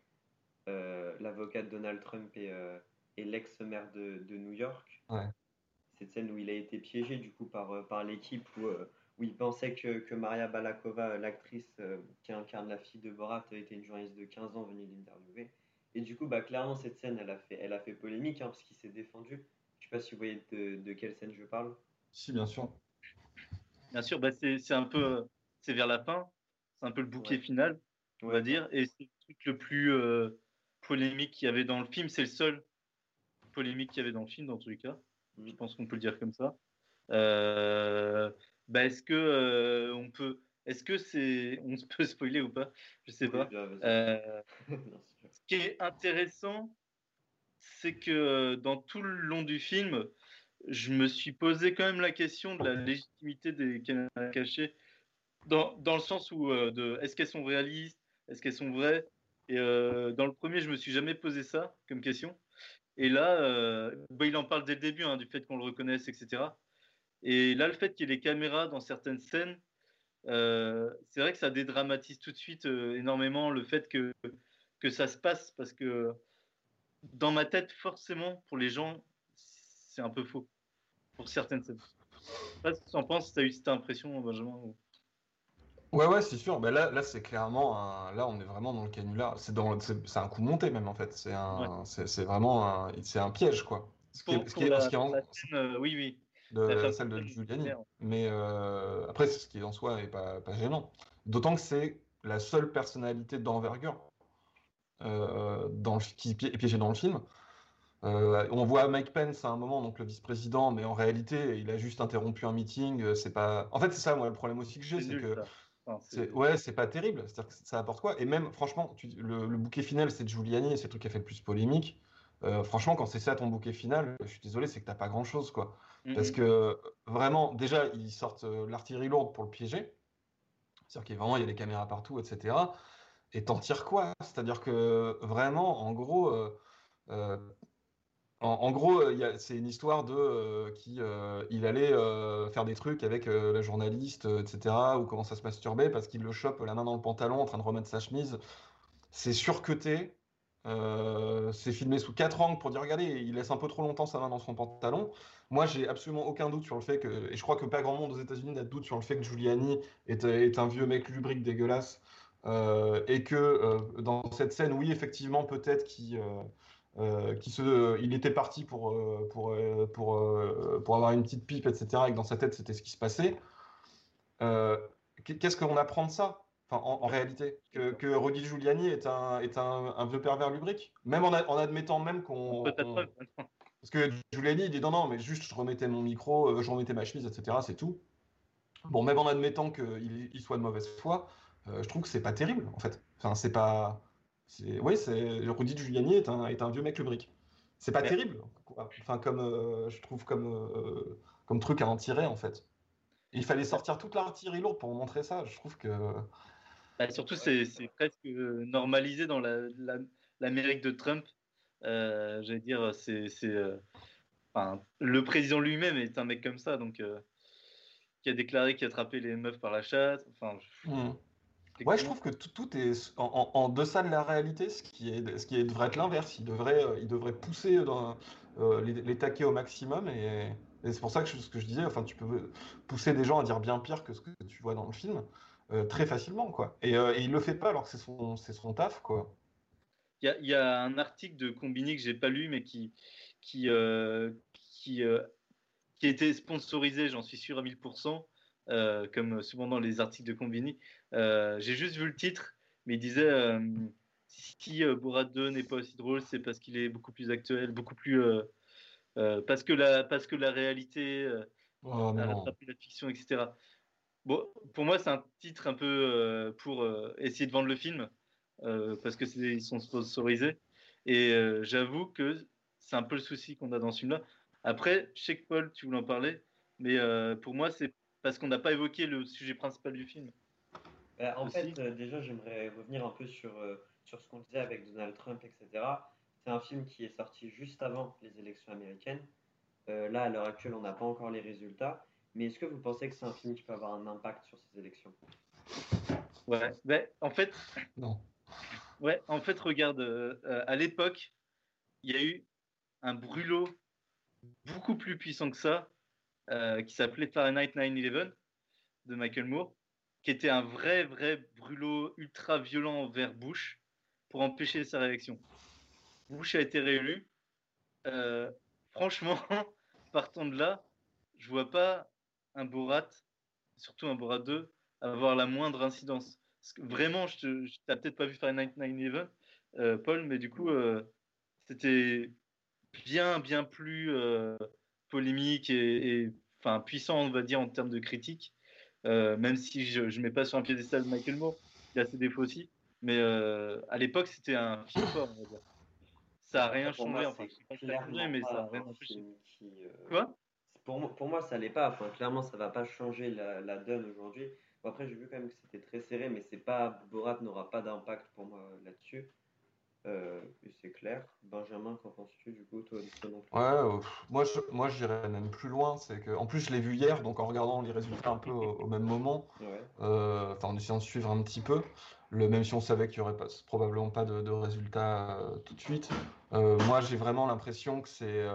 euh, l'avocat de Donald Trump et, euh, l'ex-maire de, de, New York. Cette scène où il a été piégé du coup par, euh, par l'équipe où, où il pensait que, que Maria Balakova, l'actrice qui incarne la fille de Borat, était une journaliste de 15 ans venue l'interviewer. Et du coup, bah, clairement, cette scène, elle a fait, elle a fait polémique hein, parce qu'il s'est défendu. Je sais pas si vous voyez de, de, quelle scène je parle.
Si, bien sûr.
Bien sûr, bah, c'est un peu, c'est vers la fin, c'est un peu le bouquet final, on va dire, et c'est le truc le plus, polémique qu'il y avait dans le film. C'est le seul polémique qu'il y avait dans le film, dans tous les cas. Mm. Je pense qu'on peut le dire comme ça. Euh, bah, est-ce que euh, on peut, est-ce que c'est, on peut spoiler ou pas? Je sais pas. Euh, ce qui est intéressant, c'est que dans tout le long du film, je me suis posé quand même la question de la légitimité des caméras cachées, dans, dans le sens où de, est-ce qu'elles sont réalistes, est-ce qu'elles sont vraies, et euh, dans le premier, je me suis jamais posé ça comme question. Et là, euh, bah, il en parle dès le début, hein, du fait qu'on le reconnaisse, etc. Et là, le fait qu'il y ait les caméras dans certaines scènes, euh, c'est vrai que ça dédramatise tout de suite énormément le fait que, que ça se passe, parce que dans ma tête, forcément, pour les gens, c'est un peu faux, pour certaines scènes. Je sais pas que tu en penses, tu as eu cette impression, Benjamin
Ouais, ouais, c'est sûr. Ben là, là c'est clairement un... Là, on est vraiment dans le canular. C'est dans... c'est un coup monté, même, en fait. C'est un... c'est vraiment un... C'est un piège, quoi.
Ce qui est, ce qui est, ce qui est en... oui, oui.
De celle de Giuliani. Mais euh... après, ce qui en soi n'est pas, pas gênant. D'autant que c'est la seule personnalité d'envergure euh, dans le... qui est piégée dans le film. Euh, on voit Mike Pence à un moment, donc le vice-président, mais en réalité, il a juste interrompu un meeting. C'est pas. En fait, c'est ça, moi, le problème aussi que j'ai, c'est que ouais, c'est pas terrible. C'est-à-dire que ça apporte quoi? Et même, franchement, le, bouquet final, c'est Giuliani, c'est le truc qui a fait le plus polémique. Euh, franchement, quand c'est ça ton bouquet final, je suis désolé, c'est que t'as pas grand-chose, quoi. Mhm. Parce que vraiment, déjà, ils sortent euh, l'artillerie lourde pour le piéger. C'est-à-dire qu'il vraiment, il y a des caméras partout, etc. Et t'en tires quoi? C'est-à-dire que vraiment, en gros, euh, en, gros, c'est une histoire de qui il allait faire des trucs avec la journaliste, etc. Ou commence à se masturber parce qu'il le chope la main dans le pantalon en train de remettre sa chemise. C'est surcuté. C'est filmé sous quatre angles pour dire regardez, il laisse un peu trop longtemps sa main dans son pantalon. Moi, j'ai absolument aucun doute sur le fait que, et je crois que pas grand monde aux États-Unis n'a de doute sur le fait que Giuliani est, un vieux mec lubrique dégueulasse. et que dans cette scène, oui, effectivement, peut-être qu'il euh, était parti euh, euh, pour, pour avoir une petite pipe, etc. Et que dans sa tête, c'était ce qui se passait. Qu'est-ce qu'on apprend de ça? Enfin, en, réalité Que, que Rudy Giuliani est un, est un, un vieux pervers lubrique Même en, en admettant même qu'on. Parce que Giuliani, il dit non, non, mais juste je remettais mon micro, je remettais ma chemise, etc. C'est tout. Bon, même en admettant qu'il il soit de mauvaise foi, je trouve que c'est pas terrible, en fait. Enfin, c'est pas. Oui, c'est Rudy Giuliani est un, est un vieux mec lubrique. C'est pas terrible, enfin comme euh, je trouve comme euh, comme truc à en tirer en fait. il fallait sortir toute l'artillerie lourde pour montrer ça. Je trouve que.
Bah, surtout, c'est presque normalisé dans l'Amérique la, de Trump J'allais dire, c'est, enfin, le président lui-même est un mec comme ça, donc qui a déclaré qu'il attrapait les meufs par la chatte. Enfin,
hmm. Ouais, je trouve que tout, est en, deçà de la réalité, ce qui, est, ce qui devrait être l'inverse. Il devrait, il devrait pousser dans, les, les, taquets au maximum et, et c'est pour ça que ce que je disais, enfin, tu peux pousser des gens à dire bien pire que ce que tu vois dans le film euh, très facilement, quoi. Et, euh, et, il le fait pas alors que c'est son, c'est son taf, quoi.
Il y a, y a, un article de Combini que j'ai pas lu, mais qui, qui, euh, qui, qui était sponsorisé, j'en suis sûr à 1000%, comme souvent dans les articles de Combini. j'ai juste vu le titre, mais il disait si Borat 2 n'est pas aussi drôle, c'est parce qu'il est beaucoup plus actuel, beaucoup plus euh, parce, que la, parce que la réalité euh, oh, a rattrapé la fiction, etc. Bon, pour moi, c'est un titre un peu euh, pour essayer de vendre le film, parce que ils sont sponsorisés. Et j'avoue que c'est un peu le souci qu'on a dans ce film-là. Après, je sais que Paul, tu voulais en parler, mais pour moi, c'est parce qu'on n'a pas évoqué le sujet principal du film.
Bah, en fait, déjà, j'aimerais revenir un peu sur, sur ce qu'on disait avec Donald Trump, etc. C'est un film qui est sorti juste avant les élections américaines. Euh, là, à l'heure actuelle, on n'a pas encore les résultats. Mais est-ce que vous pensez que c'est un film qui peut avoir un impact sur ces élections?
Ouais, ben, en fait. Non. Ouais, en fait, regarde, euh, euh, à l'époque, il y a eu un brûlot beaucoup plus puissant que ça, qui s'appelait Fahrenheit 9-11 de Michael Moore, qui était un vrai, vrai brûlot ultra violent vers Bush pour empêcher sa réélection. Bush a été réélu. Euh, franchement, partant de là, je vois pas un Borat, surtout un Borat 2, avoir la moindre incidence. vraiment, je n'ai peut-être pas vu faire 9-11, euh, Paul, mais du coup, euh, c'était bien, bien plus polémique et, enfin, puissant, on va dire, en termes de critique. même si je ne mets pas sur un piédestal Michael Moore, il a ses défauts aussi. Mais à l'époque, c'était un film fort, on va dire ça n'a rien changé. enfin,
mais ça rien euh, Quoi? Pour, pour, moi, ça l'est pas. Enfin, clairement, ça va pas changer la, la donne aujourd'hui. après, j'ai vu quand même que c'était très serré, mais c'est pas Borat n'aura pas d'impact pour moi là-dessus. Euh, c'est clair. Benjamin, qu'en penses-tu du coup, toi,
Ouais, euh, moi, je, moi, j'irais même plus loin. C'est que, en plus, je l'ai vu hier, donc en regardant les résultats un peu au, même moment, euh, enfin, en essayant de suivre un petit peu, le, même si on savait qu'il y aurait pas, probablement pas de, de résultats tout de suite. moi, j'ai vraiment l'impression que c'est,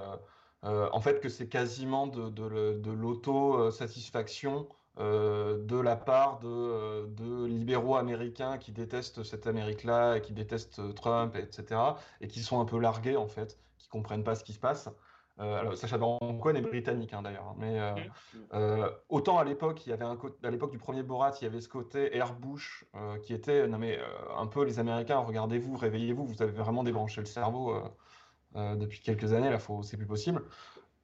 en fait, que c'est quasiment de, de l'auto-satisfaction euh, de la part euh, de, libéraux américains qui détestent cette Amérique-là, et qui détestent Trump, etc., et qui sont un peu largués, en fait, qui comprennent pas ce qui se passe. Euh, alors, Sacha Baron Cohen est britannique, hein, d'ailleurs. Hein, mais mm. autant à l'époque, il y avait un à l'époque du premier Borat, il y avait ce côté Air Bush qui était, non mais un peu les Américains, regardez-vous, réveillez-vous, vous avez vraiment débranché le cerveau depuis quelques années, là, c'est plus possible.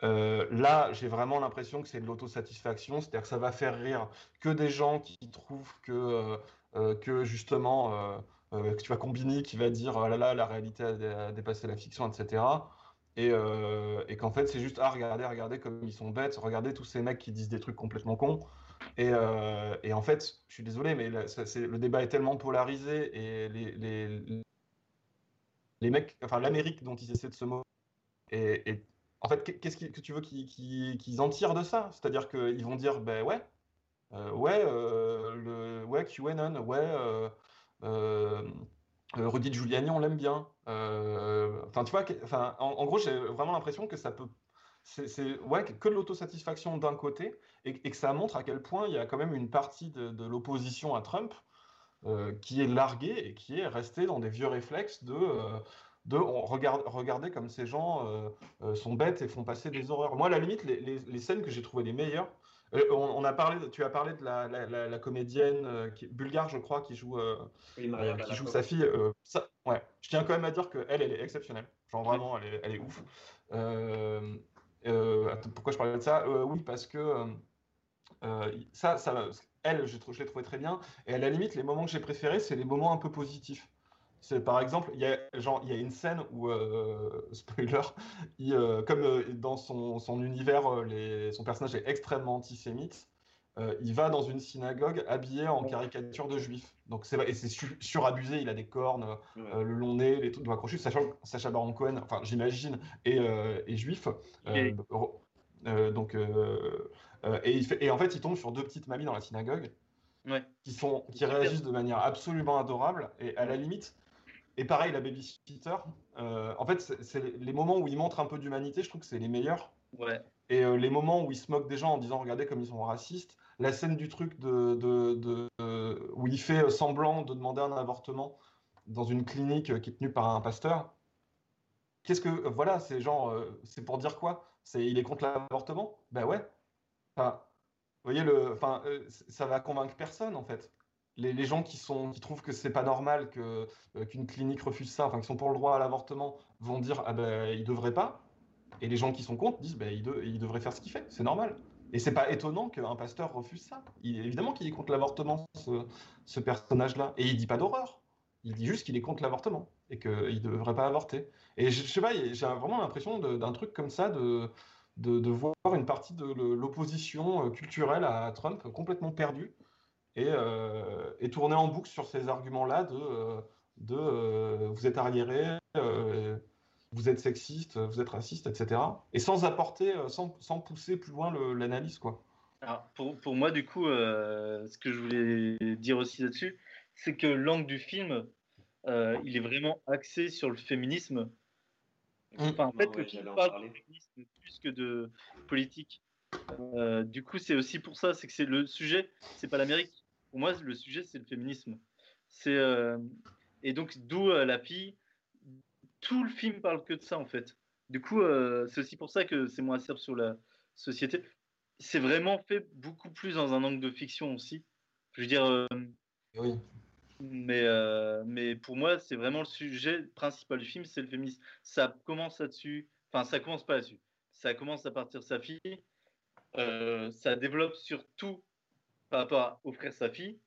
Euh, là, j'ai vraiment l'impression que c'est de l'autosatisfaction, c'est-à-dire que ça va faire rire que des gens qui trouvent que, euh, euh, que justement, que tu vas combiner, qui va dire oh là là, la réalité a, dépassé la fiction, etc. Et, qu'en fait, c'est juste ah regardez, regardez comme ils sont bêtes, regardez tous ces mecs qui disent des trucs complètement cons. Et, en fait, je suis désolé, mais le débat est tellement polarisé et les, les mecs, enfin l'Amérique dont ils essaient de se moquer est en fait, qu'est-ce que tu veux qu'ils en tirent de ça? C'est-à-dire qu'ils vont dire, ben ouais, euh, ouais, euh, ouais, QAnon, ouais, euh, euh Rudy Giuliani, on l'aime bien. Enfin, tu vois, en, gros, j'ai vraiment l'impression que ça peut. C'est ouais, que de l'autosatisfaction d'un côté et, que ça montre à quel point il y a quand même une partie de l'opposition à Trump qui est larguée et qui est restée dans des vieux réflexes de de regarde, regarder comme ces gens euh, euh, sont bêtes et font passer des horreurs. Moi, à la limite, les, les, scènes que j'ai trouvées les meilleures, euh, on, a parlé, tu as parlé de la, la, la, comédienne qui, bulgare, je crois, qui joue, qui joue sa fille. ça, ouais. Je tiens quand même à dire qu'elle, elle est exceptionnelle. Genre vraiment, elle est, elle est ouf. pourquoi je parlais de ça? Oui, parce que ça, ça, elle, je, je l'ai trouvé très bien. Et à la limite, les moments que j'ai préférés, c'est les moments un peu positifs. C'est par exemple, il y a genre il y a une scène où euh, spoiler, il, euh, comme euh, dans son, son univers, les, son personnage est extrêmement antisémite. euh, il va dans une synagogue habillé en caricature de juif. Donc c'est et c'est surabusé, il a des cornes, euh, le long nez, les trucs doigts crochus. Sacha, Sacha Baron Cohen, enfin j'imagine, est, euh, juif. donc et, il fait, et en fait il tombe sur deux petites mamies dans la synagogue qui sont qui réagissent de manière absolument adorable et à la limite. Et pareil, la babysitter, en fait, c'est les moments où il montre un peu d'humanité, je trouve que c'est les meilleurs.
Ouais.
Et les moments où il se moque des gens en disant regardez comme ils sont racistes, la scène du truc de, de, où il fait semblant de demander un avortement dans une clinique qui est tenue par un pasteur. Qu'est-ce que voilà, c'est genre, euh, c'est pour dire quoi? C'est il est contre l'avortement? Ben ouais. Enfin, vous voyez le, enfin, euh, ça va convaincre personne en fait. Les, gens qui sont qui trouvent que c'est pas normal euh, qu'une clinique refuse ça, enfin qui sont pour le droit à l'avortement, vont dire ah ben il devrait pas. Et les gens qui sont contre disent ben il, il devrait faire ce qu'il fait, c'est normal. Et c'est pas étonnant qu'un pasteur refuse ça. Il, évidemment qu'il est contre l'avortement, ce, personnage-là. Et il dit pas d'horreur. Il dit juste qu'il est contre l'avortement et qu'il ne devrait pas avorter. Et je, sais pas, j'ai vraiment l'impression d'un truc comme ça, de, de, voir une partie de l'opposition euh, culturelle à Trump complètement perdue et, euh, et tourner en boucle sur ces arguments-là de, euh, de vous êtes arriéré, vous êtes sexiste, vous êtes raciste, etc. Et sans apporter, sans, sans pousser plus loin l'analyse, quoi.
Alors pour, pour, moi, du coup, ce que je voulais dire aussi là-dessus, c'est que l'angle du film, il est vraiment axé sur le féminisme. Mm. Enfin, en fait, le film parle de féminisme plus que de politique. du coup, c'est aussi pour ça, c'est que c'est le sujet, c'est pas l'Amérique. Pour moi, le sujet, c'est le féminisme. C'est et donc d'où la fille tout le film parle que de ça en fait. Du coup, euh, c'est aussi pour ça que c'est moins acerbe sur la société. C'est vraiment fait beaucoup plus dans un angle de fiction aussi. Je veux dire. Euh,
oui.
Mais, euh, mais pour moi, c'est vraiment le sujet principal du film, c'est le féminisme. Ça commence là-dessus. Enfin, ça commence pas là-dessus. Ça commence à partir de sa fille. ça développe surtout par rapport à offrir sa fille.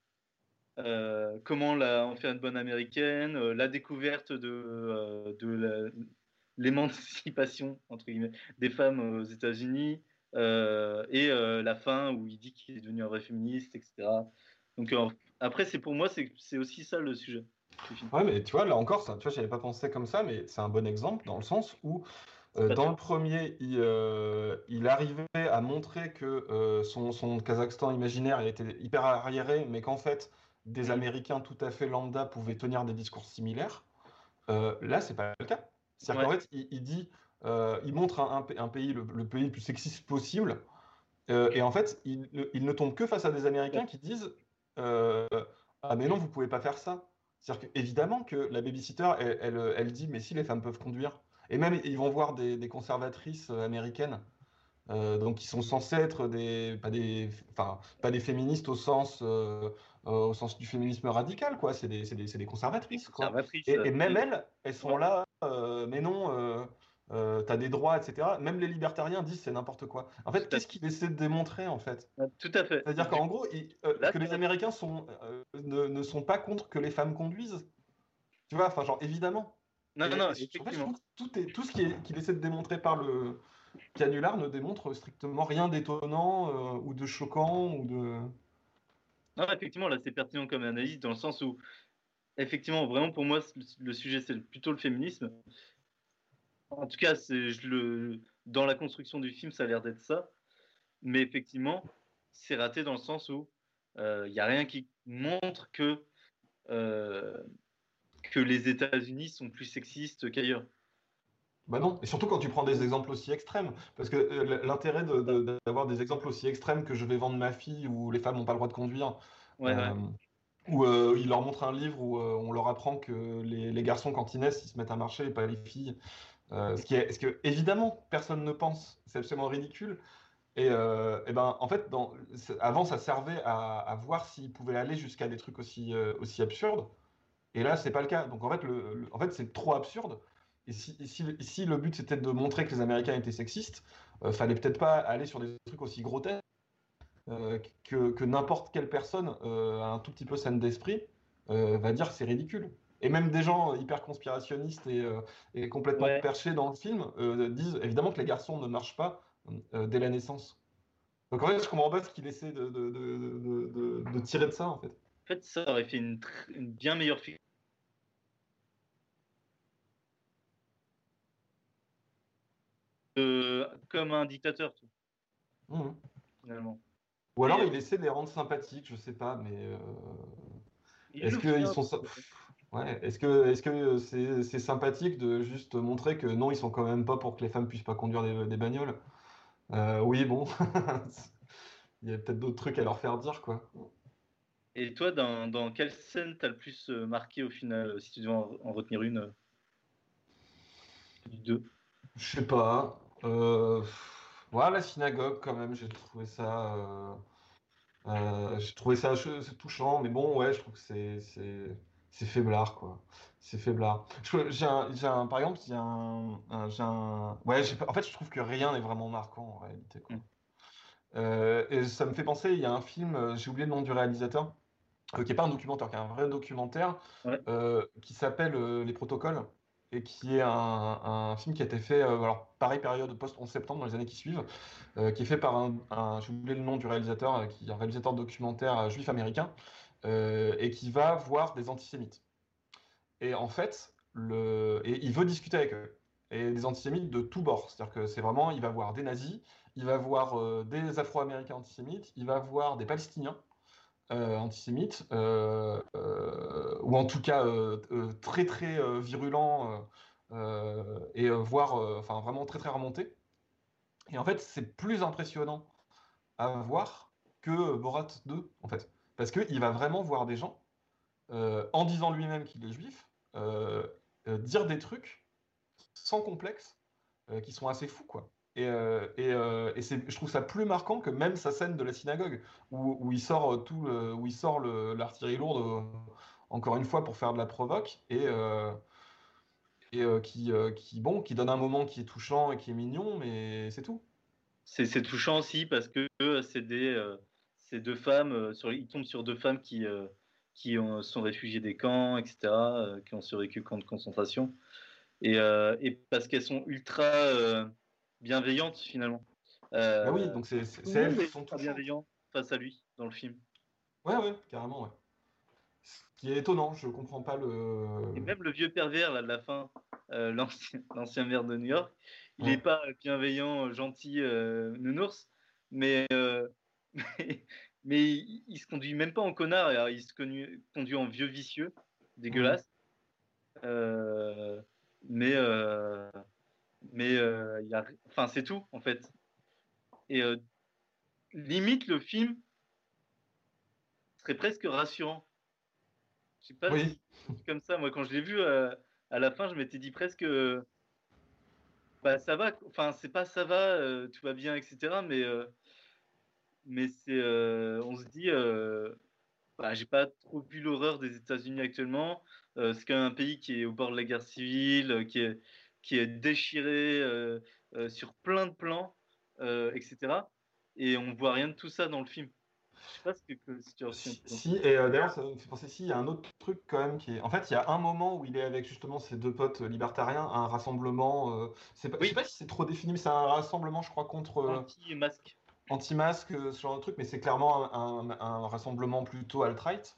Euh, comment la, en faire une bonne américaine, euh, la découverte de, euh, de l'émancipation des femmes aux États-Unis et la fin où il dit qu'il est devenu un vrai féministe, etc. Donc après, c'est pour moi, c'est aussi ça le sujet.
Ouais, mais tu vois, là encore, ça, tu vois, j'avais pas pensé comme ça, mais c'est un bon exemple dans le sens où dans le premier, il, il, arrivait à montrer que son, son, Kazakhstan imaginaire était hyper arriéré, mais qu'en fait, des Américains tout à fait lambda pouvaient tenir des discours similaires. Euh, là, c'est pas le cas. C'est-à-dire qu'en fait, il, dit, euh, il montre un, pays, le, pays le plus sexiste possible, euh, et en fait, il, ne tombe que face à des Américains qui disent Ah, mais non, vous pouvez pas faire ça. C'est-à-dire qu'évidemment que la babysitter, elle, elle, dit Mais si, les femmes peuvent conduire. Et même, ils vont voir des, conservatrices américaines donc qui sont censées être des pas des enfin pas des féministes au sens euh, au sens du féminisme radical, quoi. C'est des, des, des, conservatrices, quoi. et, même elles, elles sont là, euh, mais non, euh, t'as des droits, etc. Même les libertariens disent c'est n'importe quoi. En fait, qu'est-ce qu'ils essaient de démontrer, en fait?
Tout à fait.
C'est-à-dire qu'en gros, que les Américains sont, ne, ne, sont pas contre que les femmes conduisent. Tu vois, enfin, genre, évidemment.
Non, non, non, effectivement.
tout, est, tout ce qu'il essaie de démontrer par le canular ne démontre strictement rien d'étonnant ou de choquant ou de.
Non, effectivement, là, c'est pertinent comme analyse dans le sens où, effectivement, vraiment pour moi, le sujet, c'est plutôt le féminisme. En tout cas, le, dans la construction du film, ça a l'air d'être ça. Mais effectivement, c'est raté dans le sens où il euh, n'y a rien qui montre que, euh, que les États-Unis sont plus sexistes qu'ailleurs.
Bah non, et surtout quand tu prends des exemples aussi extrêmes. Parce que euh, l'intérêt d'avoir des exemples aussi extrêmes que je vais vendre ma fille où les femmes n'ont pas le droit de conduire,
euh,
ou euh, il leur montre un livre où on leur apprend que les, garçons, quand ils naissent, ils se mettent à marcher et pas les filles. Ce, qui est, ce que, évidemment, personne ne pense. C'est absolument ridicule. Et, ben, en fait, dans, avant, ça servait à, voir s'ils pouvaient aller jusqu'à des trucs aussi, aussi absurdes. Et là, c'est pas le cas. Donc, en fait, le, en fait c'est trop absurde et si, le but c'était de montrer que les Américains étaient sexistes, euh, fallait peut-être pas aller sur des trucs aussi grotesques euh, que, n'importe quelle personne euh, un tout petit peu saine d'esprit euh, va dire c'est ridicule. Et même des gens hyper conspirationnistes et, complètement perchés dans le film disent évidemment que les garçons ne marchent pas dès la naissance. Donc en fait, je comprends pas ce qu'il essaie de, de, de, de, tirer de ça, en fait.
En fait, ça aurait fait une, une bien meilleure fiction. Euh, comme un dictateur, tout.
Mmh. Finalement. Ou alors il essaie de les rendre sympathiques, je sais pas, mais. Euh... Est-ce qu'ils sont. Ouais. Est-ce que est-ce que c'est sympathique de juste montrer que non, ils sont quand même pas pour que les femmes puissent pas conduire des, bagnoles? Euh, Oui, bon. il y a peut-être d'autres trucs à leur faire dire, quoi.
Et toi, dans, dans quelle scène t'as le plus euh, marqué au final, si tu devais en, retenir une euh, deux?
Je sais pas. Euh... Ouais, la synagogue, quand même, j'ai trouvé ça. j'ai trouvé ça touchant, mais bon, ouais, je trouve que c'est c'est faiblard, quoi. C'est faiblard. J'ai un, par exemple, il y a un, j'ai un... Ouais, en fait, je trouve que rien n'est vraiment marquant en réalité, quoi. Mm. Euh, et ça me fait penser, il y a un film, euh, j'ai oublié le nom du réalisateur, euh, qui n'est pas un documentaire, qui est un vrai documentaire, qui s'appelle Les Protocoles, et qui est un, film qui a été fait, alors pareil, période post-11 septembre, dans les années qui suivent, qui est fait par un, j'ai oublié le nom du réalisateur, qui est un réalisateur documentaire juif américain, et qui va voir des antisémites. Et en fait, il veut discuter avec eux. Et des antisémites de tous bords. C'est-à-dire que c'est vraiment, il va voir des nazis, il va voir euh, des Afro-Américains antisémites, il va voir des Palestiniens euh, antisémites, ou en tout cas très très virulents, et voir, enfin vraiment très très remontés. Et en fait, c'est plus impressionnant à voir que Borat 2, en fait. Parce qu'il va vraiment voir des gens, euh, en disant lui-même qu'il est juif, euh, euh, dire des trucs sans complexe, qui sont assez fous, quoi. Et, je trouve ça plus marquant que même sa scène de la synagogue, où, il sort tout, où il sort l'artillerie lourde, encore une fois, pour faire de la provoque, et, qui, bon, qui donne un moment qui est touchant et qui est mignon, mais c'est tout.
C'est touchant aussi parce que c'est des ces deux femmes, euh, sur, il tombe sur deux femmes qui, euh, qui ont, sont réfugiées des camps, etc., euh, qui ont survécu camps de concentration, et, et parce qu'elles sont ultra bienveillantes finalement.
ah oui, donc c'est elles
qui sont très bienveillantes face à lui dans le film.
Ouais, ouais, carrément, ouais. Ce qui est étonnant, je comprends pas le.
Et même le vieux pervers là, de la fin, l'ancien maire de New York, il n'est pas bienveillant, gentil, nounours, mais mais, il, se conduit même pas en connard, il se conduit, en vieux vicieux, dégueulasse. Euh, mais euh, mais euh, il a, enfin c'est tout en fait. Et limite le film serait presque rassurant. Je sais pas
oui.
comme ça. Moi quand je l'ai vu à la fin, je m'étais dit presque bah ça va. Enfin c'est pas ça va, tout va bien, etc. Mais mais c'est, euh, on se dit, euh, bah, j'ai pas trop vu l'horreur des États-Unis actuellement. Euh, c'est quand même un pays qui est au bord de la guerre civile, qui est, qui est déchiré sur plein de plans, etc. Et on voit rien de tout ça dans le film. Je sais pas ce que, si tu
Si, si et d'ailleurs, ça me fait penser, si, il y a un autre truc quand même qui est. En fait, il y a un moment où il est avec justement ses deux potes libertariens, un rassemblement. c'est pas, Je sais pas si c'est trop défini, mais c'est un rassemblement, je crois, contre.
Anti-masque
anti-masque, euh, ce genre de truc, mais c'est clairement un, rassemblement plutôt alt-right,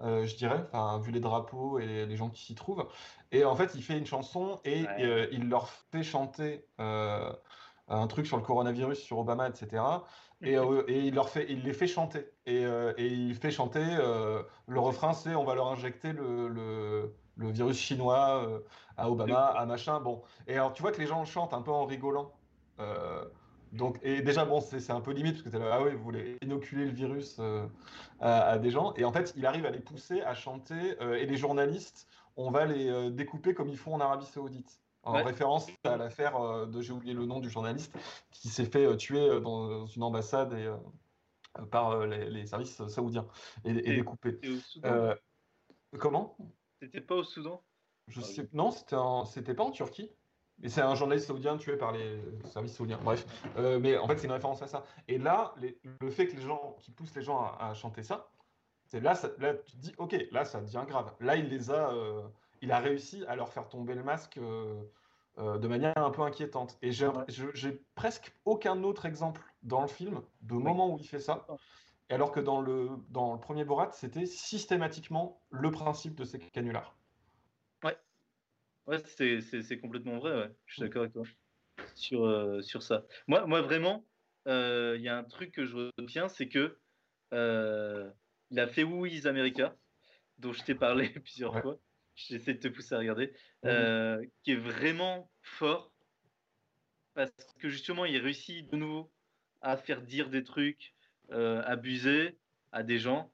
euh, je dirais, vu les drapeaux et les gens qui s'y trouvent. Et en fait, il fait une chanson et euh, il leur fait chanter un truc sur le coronavirus, sur Obama, etc. Et, et, il, leur fait, il les fait chanter. Et, et il fait chanter, le refrain, c'est on va leur injecter le, le, le virus chinois à Obama, à machin. Bon. Et alors, tu vois que les gens chantent un peu en rigolant. Donc, et déjà, bon, c'est un peu limite parce que tu là, ah oui, vous voulez inoculer le virus euh, à, des gens. Et en fait, il arrive à les pousser à chanter. Euh, et les journalistes, on va les euh, découper comme ils font en Arabie Saoudite. En référence à l'affaire de, j'ai oublié le nom du journaliste, qui s'est fait tuer dans une ambassade et, par les, services saoudiens et, et découpé. comment?
C'était pas au Soudan?
Je sais, non, c'était pas en Turquie. Et c'est un journaliste saoudien tué par les services saoudiens. Bref. Euh, mais en fait, c'est une référence à ça. Et là, le fait que les gens, qui poussent les gens à, chanter ça, c'est là, là, tu te dis, ok, là, ça devient grave. Là, il les a, euh, il a réussi à leur faire tomber le masque euh, de manière un peu inquiétante. Et j'ai presque aucun autre exemple dans le film de moment où il fait ça. Alors que dans le, dans le premier Borat, c'était systématiquement le principe de ces canulars.
Ouais, c'est complètement vrai, ouais. je suis d'accord avec toi sur, euh, sur ça. Moi, moi vraiment, euh, il y a un truc que je retiens, c'est que euh, il a fait Who is America, dont je t'ai parlé plusieurs fois. J'essaie de te pousser à regarder, mhm. qui est vraiment fort parce que justement, il réussit de nouveau à faire dire des trucs abusés à des gens.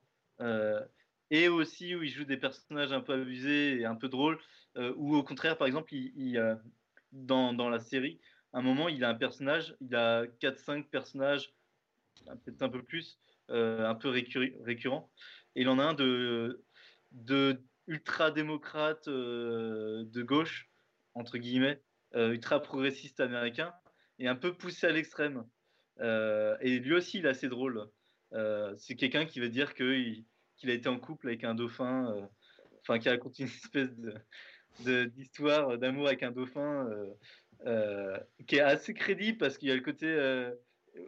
et aussi où il joue des personnages un peu abusés et un peu drôles, ou au contraire, par exemple, il, dans, dans, la série, à un moment, il a un personnage, il a 4-5 personnages, peut-être un peu plus, euh, un peu récurrents. Et il en a un de, de ultra-démocrate euh, de gauche, entre guillemets, euh, ultra-progressiste américain, et un peu poussé à l'extrême. et lui aussi, il est assez drôle. c'est quelqu'un qui va dire qu'il a été en couple avec un dauphin, enfin, qui a raconté une espèce de, d'histoire d'amour avec un dauphin euh, qui est assez crédible parce qu'il y a le côté euh,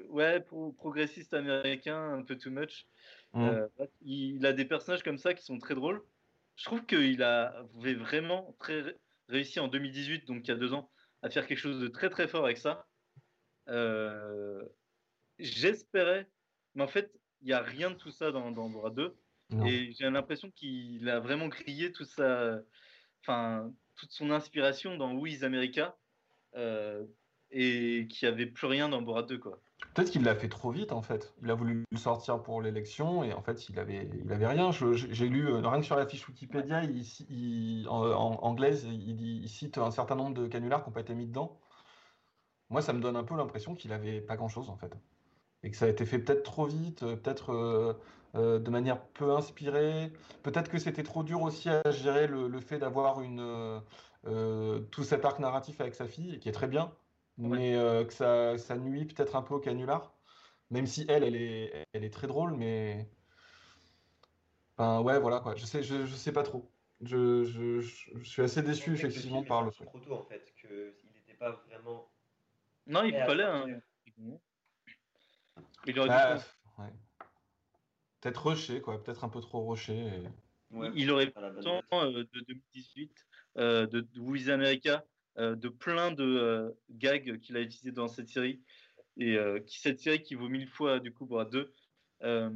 ouais progressiste américain un peu too much. Mmh. Euh, il, a des personnages comme ça qui sont très drôles. Je trouve qu'il avait vraiment très réussi en 2018, donc il y a deux ans, à faire quelque chose de très très fort avec ça. J'espérais, mais en fait, il n'y a rien de tout ça dans, dans Bora 2. Et j'ai l'impression qu'il a vraiment grillé toute sa, enfin, toute son inspiration dans Wiz America. Euh, et qui avait plus rien dans Borat 2 quoi.
Peut-être qu'il l'a fait trop vite en fait. Il a voulu le sortir pour l'élection et en fait il avait, il avait rien. J'ai lu euh, rien que sur la fiche Wikipédia, il, en, anglaise, il, il, cite un certain nombre de canulars qui n'ont pas été mis dedans. Moi, ça me donne un peu l'impression qu'il avait pas grand-chose en fait et que ça a été fait peut-être trop vite, euh, peut-être de manière peu inspirée. Peut-être que c'était trop dur aussi à gérer le, le fait d'avoir une euh, tout cet arc narratif avec sa fille, qui est très bien, mais euh, que ça, ça nuit peut-être un peu au canular. Même si elle, elle est, elle est très drôle, mais. Enfin, ouais, voilà, quoi. Je sais, je, je sais pas trop. Je, je, je, suis assez déçu, effectivement, par le
fait. trop tôt, en fait, qu'il n'était pas vraiment.
Non, il fallait. Hein.
Il aurait bah, ouais. Peut-être rushé, quoi. Peut-être un peu trop rushé.
il aurait le temps euh, de 2018 euh, de, de America, euh, de plein de euh, gags qu'il a utilisés dans cette série et qui cette série qui vaut mille fois du coup pour deux, ça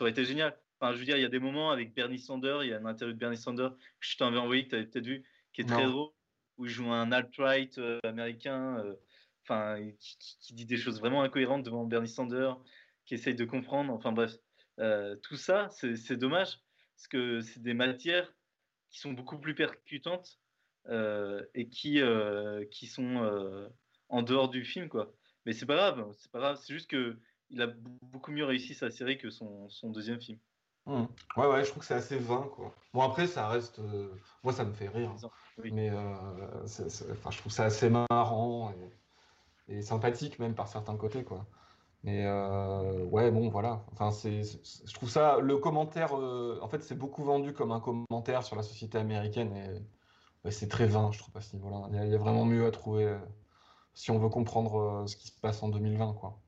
aurait été génial. Enfin, je veux dire, il y a des moments avec Bernie Sanders, il y a une interview de Bernie Sanders que je t'avais envoyé, que tu avais peut-être vu, qui est très drôle, où il joue un alt-right américain, enfin, qui, dit des choses vraiment incohérentes devant Bernie Sanders, qui essaye de comprendre. Enfin bref, tout ça, c'est dommage, parce que c'est des matières qui sont beaucoup plus percutantes euh, et qui, euh, qui sont euh, en dehors du film, quoi. Mais c'est pas grave, c'est pas grave, c'est juste que il a beaucoup mieux réussi sa série que son, son deuxième film.
Mmh. Ouais, ouais, je trouve que c'est assez vain, quoi. Bon, après, ça reste. Moi, ça me fait rire. Mais Enfin, je trouve ça assez marrant et... et, sympathique, même par certains côtés, quoi. Mais euh, ouais, bon, voilà. Enfin, c'est, je trouve ça, le commentaire, euh, en fait, c'est beaucoup vendu comme un commentaire sur la société américaine et c'est très vain, je trouve, à ce niveau-là. Il y, a vraiment mieux à trouver euh, si on veut comprendre ce qui se passe en 2020, quoi.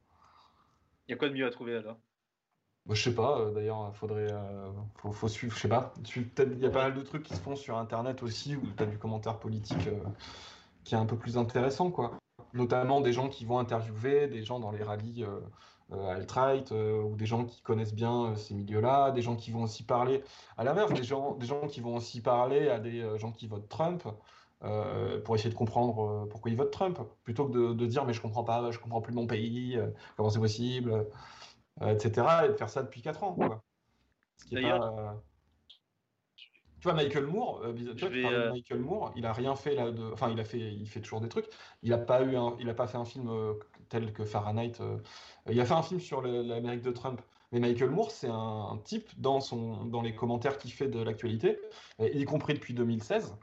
Il y a quoi de mieux à trouver alors?
Bah, Je sais pas, d'ailleurs, il faudrait. Faut, faut, suivre, je sais pas. Il y a pas mal de trucs qui se font sur Internet aussi où tu as du commentaire politique qui est un peu plus intéressant, quoi notamment des gens qui vont interviewer des gens dans les rallyes euh, euh alt-right euh, ou des gens qui connaissent bien ces milieux-là, des gens qui vont aussi parler, à l'inverse, des gens, des gens qui vont aussi parler à des gens qui votent Trump. pour essayer de comprendre pourquoi ils votent Trump, plutôt que de, de, dire mais je comprends pas, je comprends plus mon pays, comment c'est possible, etc. Et de faire ça depuis 4 ans. Quoi. Ce qui est pas, tu vois Michael Moore, euh, tu vois, euh, Michael Moore, il a rien fait là de, enfin il a fait, il fait toujours des trucs. Il a pas eu, un... il a pas fait un film euh, tel que Fahrenheit. Il a fait un film sur l'Amérique de Trump. Mais Michael Moore, c'est un, type dans son, dans les commentaires qu'il fait de l'actualité, y compris depuis 2016.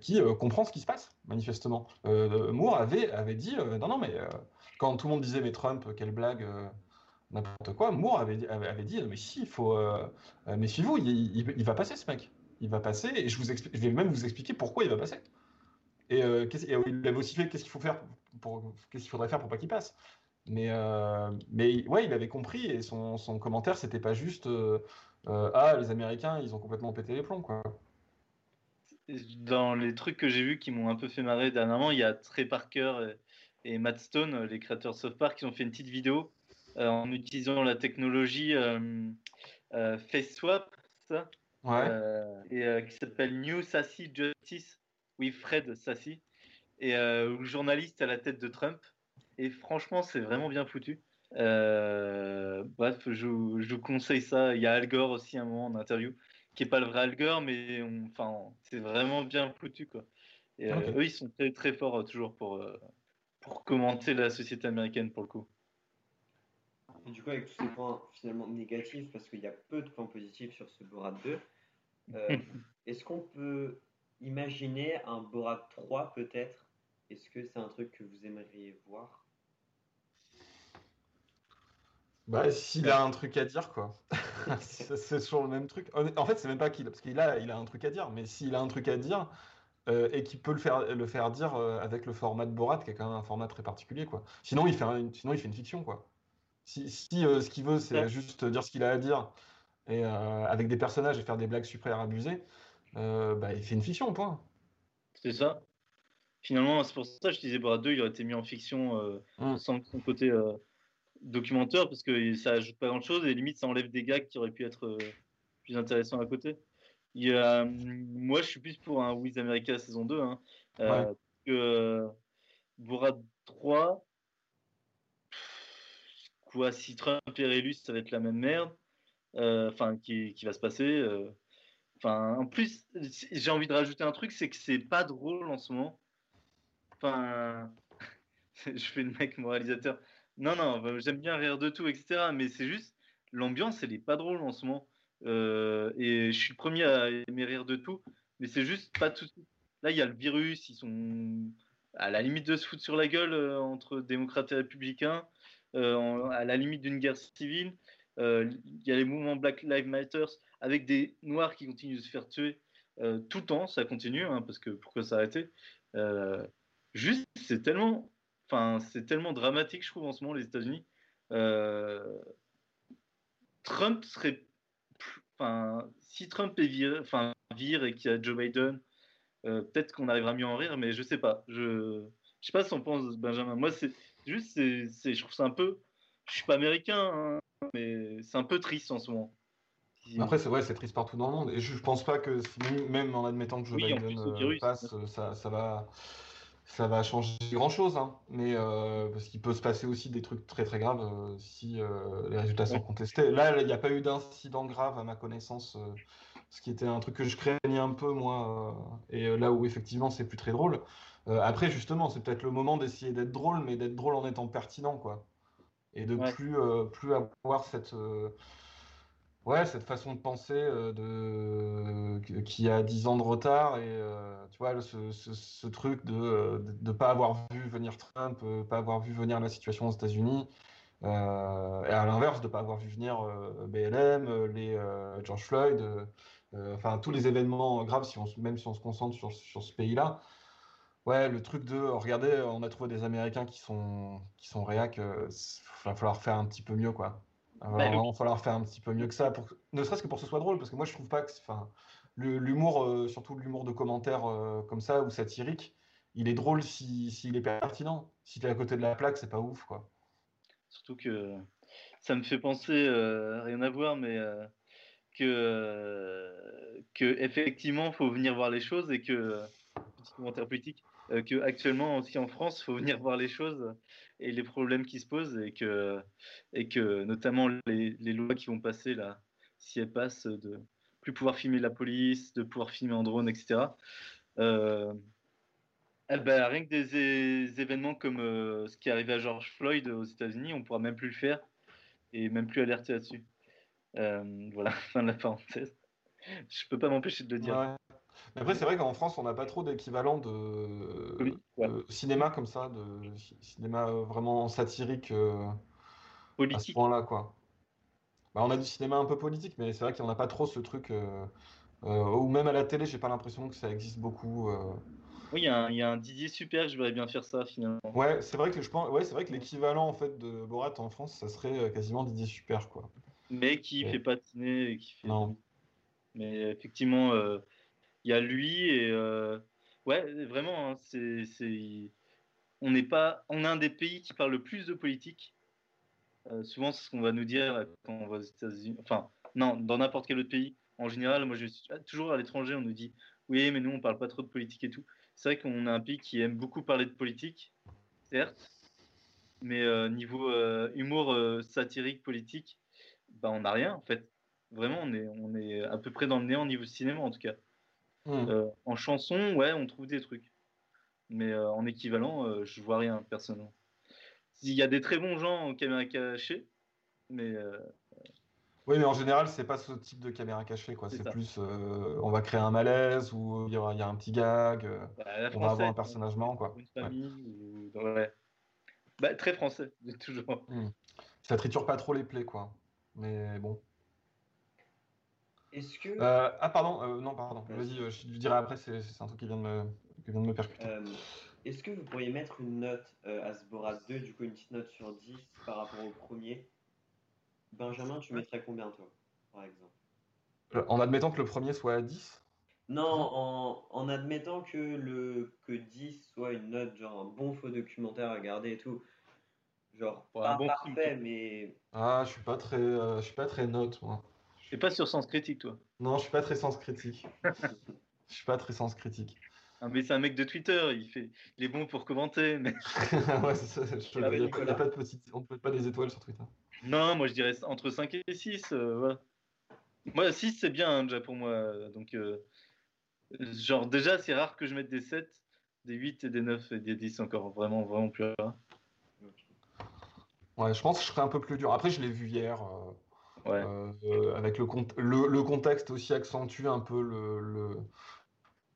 qui comprend ce qui se passe, manifestement. Moore avait, avait dit non, non, mais quand tout le monde disait mais Trump, quelle blague, n'importe quoi. Moore avait, avait, dit, mais si, il faut, euh, méfiez-vous, il, il, va passer ce mec. Il va passer, et je, vous je vais même vous expliquer pourquoi il va passer. Et, euh, il avait aussi fait qu'est-ce qu'il faut faire pour, qu'est-ce qu'il faudrait faire pour pas qu'il passe. Mais, euh, mais ouais, il avait compris et son, son commentaire, c'était pas juste ah les Américains, ils ont complètement pété les plombs quoi.
Dans les trucs que j'ai vus qui m'ont un peu fait marrer dernièrement, il y a Trey Parker et, Matt Stone, les créateurs de South Park, qui ont fait une petite vidéo en utilisant la technologie Face Swap, ça, et qui s'appelle New Sassy Justice oui, Fred Sassy, et euh, le journaliste à la tête de Trump. Et franchement, c'est vraiment bien foutu. Euh, bref, je, je, vous conseille ça. Il y a Al Gore aussi un moment en interview, qui est pas le vrai Al Gore, mais enfin, c'est vraiment bien foutu quoi. Et euh, eux, ils sont très très forts toujours pour pour commenter la société américaine pour le coup.
Et du coup, avec tous ces points finalement négatifs, parce qu'il y a peu de points positifs sur ce Borat 2, est-ce qu'on peut Imaginez un Borat 3 peut-être? Est-ce que c'est un truc que vous aimeriez voir?
Bah, s'il a un truc à dire, quoi. c'est toujours le même truc. En fait, c'est même pas qu'il, parce qu'il a, il a un truc à dire, mais s'il a un truc à dire euh, et qu'il peut le faire, le faire dire euh, avec le format de Borat, qui est quand même un format très particulier, quoi. Sinon, il fait, sinon, il fait une fiction, quoi. Si, si euh, ce qu'il veut, c'est juste dire ce qu'il a à dire et avec des personnages et faire des blagues super abusées, euh, bah, il fait une fiction, point.
C'est ça. Finalement, c'est pour ça que je disais Borat 2, il aurait été mis en fiction euh, mm. sans son côté euh, documentaire, parce que ça ajoute pas grand chose et limite ça enlève des gags qui auraient pu être plus intéressants à côté. Il moi, je suis plus pour un Wiz America saison 2, hein, que Borat 3, quoi, si Trump est réélu, ça va être la même merde, enfin, qui, qui, va se passer. Enfin, en plus, j'ai envie de rajouter un truc, c'est que c'est pas drôle en ce moment. Enfin, je fais le mec moralisateur. Non, non, bah, j'aime bien rire de tout, etc. Mais c'est juste, l'ambiance, elle est pas drôle en ce moment. Euh, et je suis le premier à aimer rire de tout, mais c'est juste pas tout. Là, il y a le virus, ils sont à la limite de se foutre sur la gueule euh, entre démocrates et républicains, euh, à la limite d'une guerre civile. Il y a les mouvements Black Lives Matter avec des noirs qui continuent de se faire tuer euh, tout le temps, ça continue, hein, parce que pourquoi s'arrêter euh, Juste, c'est tellement, c'est tellement dramatique, je trouve, en ce moment, les États-Unis. Euh, Trump serait, enfin, si Trump est vire, enfin, vire et qu'il y a Joe Biden, peut-être qu'on arrivera mieux en rire, mais je sais pas. Je, je sais pas ce qu'on pense, Benjamin. Moi, c'est juste, c'est, je trouve ça un peu, je suis pas américain, hein, mais c'est un peu triste en ce moment.
Après, c'est vrai, c'est triste partout dans le monde. Et je, pense pas que, même en admettant que Joe Biden euh, passe, ça, ça, va, ça va changer grand chose. Hein. Mais euh, parce qu'il peut se passer aussi des trucs très très graves euh, si les résultats sont contestés. Là, il n'y a pas eu d'incident grave à ma connaissance, ce qui était un truc que je craignais un peu moi. et là où effectivement, c'est plus très drôle. Après, justement, c'est peut-être le moment d'essayer d'être drôle, mais d'être drôle en étant pertinent, quoi. Et de plus, plus avoir cette Ouais, cette façon de penser euh, de... qui a 10 ans de retard et euh, tu vois ce, ce, truc de ne pas avoir vu venir Trump, euh, pas avoir vu venir la situation aux États-Unis, et à l'inverse de ne pas avoir vu venir BLM, les George Floyd, enfin tous les événements graves, si on, même si on se concentre sur, sur ce pays-là. Ouais, le truc de regardez, on a trouvé des Américains qui sont qui sont réac, il va falloir faire un petit peu mieux quoi. Il va bah, falloir faire un petit peu mieux que ça, pour, ne serait-ce que pour que ce soit drôle, parce que moi je trouve pas que, enfin, l'humour, euh, surtout l'humour de commentaires euh, comme ça ou satirique, il est drôle s'il si, est pertinent. Si tu es à côté de la plaque, c'est pas ouf, quoi.
Surtout que ça me fait penser, euh, rien à voir, mais que, que effectivement, faut venir voir les choses et que petit commentaire politique euh, qu'actuellement aussi en France, il faut venir voir les choses et les problèmes qui se posent et que, et que notamment les, les lois qui vont passer là, si elles passent, de plus pouvoir filmer la police, de pouvoir filmer en drone, etc. Euh, eh ben, rien que des, événements comme euh, ce qui est arrivé à George Floyd aux États-Unis, on pourra même plus le faire et même plus alerter là-dessus. Euh, voilà, fin de la parenthèse. Je peux pas m'empêcher de le dire.
Mais après, c'est vrai qu'en France, on n'a pas trop d'équivalent de... cinéma comme ça, de cinéma euh, vraiment satirique euh, à ce point-là, quoi. Bah, on a du cinéma un peu politique, mais c'est vrai qu'on n'a pas trop ce truc. Euh, ou même à la télé, j'ai pas l'impression que ça existe beaucoup.
Oui, il y, a un Didier Super, je voudrais bien faire ça finalement.
Ouais, c'est vrai que je pense, ouais, c'est vrai que l'équivalent en fait de Borat en France, ça serait quasiment Didier Super, quoi.
Mais qui fait pas et qui fait. Non. Mais effectivement, il y a lui et ouais, vraiment, hein, c'est, on n'est pas, on est un des pays qui parle le plus de politique. souvent, c'est ce qu'on va nous dire quand on va aux États-Unis. Enfin, non, dans n'importe quel autre pays. En général, moi, je suis toujours à l'étranger, on nous dit oui, mais nous, on parle pas trop de politique et tout. C'est vrai qu'on a un pays qui aime beaucoup parler de politique, certes, mais euh, niveau euh, humour euh, satirique, politique, bah, on n'a rien en fait. Vraiment, on est, on est à peu près dans le néant niveau cinéma en tout cas. Hmm. en chanson, ouais, on trouve des trucs. Mais en équivalent, je vois rien personnellement. Il y a des très bons gens en caméra cachée, mais
oui, mais en général, c'est pas ce type de caméra cachée, quoi. C'est plus, euh, on va créer un malaise ou il y, a un petit gag, euh, bah, on va avoir un personnage marrant, quoi.
Une famille ou... bah, très français, toujours. Hmm.
Ça triture pas trop les plaies, quoi. Mais bon.
Est-ce que.
Euh, ah, pardon, non, pardon. Vas-y, je lui dirai après, c'est un truc qui vient de me, qui vient de me percuter.
Est-ce que vous pourriez mettre une note à Sborat 2, du coup, une petite note sur 10 par rapport au premier? Benjamin, tu mettrais combien, toi, par exemple?
Euh, En admettant que le premier soit à 10
Non, en, en, admettant que, le, que 10 soit une note, genre un bon faux documentaire à regarder et tout. Genre, pas bon parfait, mais.
Ah, je suis pas très, euh, je suis pas très note, moi.
Tu pas sur sens critique, toi
Non, je suis pas très sens critique. je suis pas très sens critique.
Ah, mais c'est un mec de Twitter, il, fait... il est bon pour commenter. Mais...
ouais, ça, je... il n'y a, pas de petites... On ne peut pas des étoiles sur Twitter.
Non, moi je dirais entre 5 et 6. Euh, moi, 6 c'est bien hein, déjà pour moi. Donc, euh, genre, déjà, c'est rare que je mette des 7, des 8 et des 9 et des 10 encore. Vraiment, vraiment plus rare.
Ouais, je pense que je serais un peu plus dur. Après, je l'ai vu hier. Euh, ouais. avec le, le, le, contexte aussi accentue un peu le, le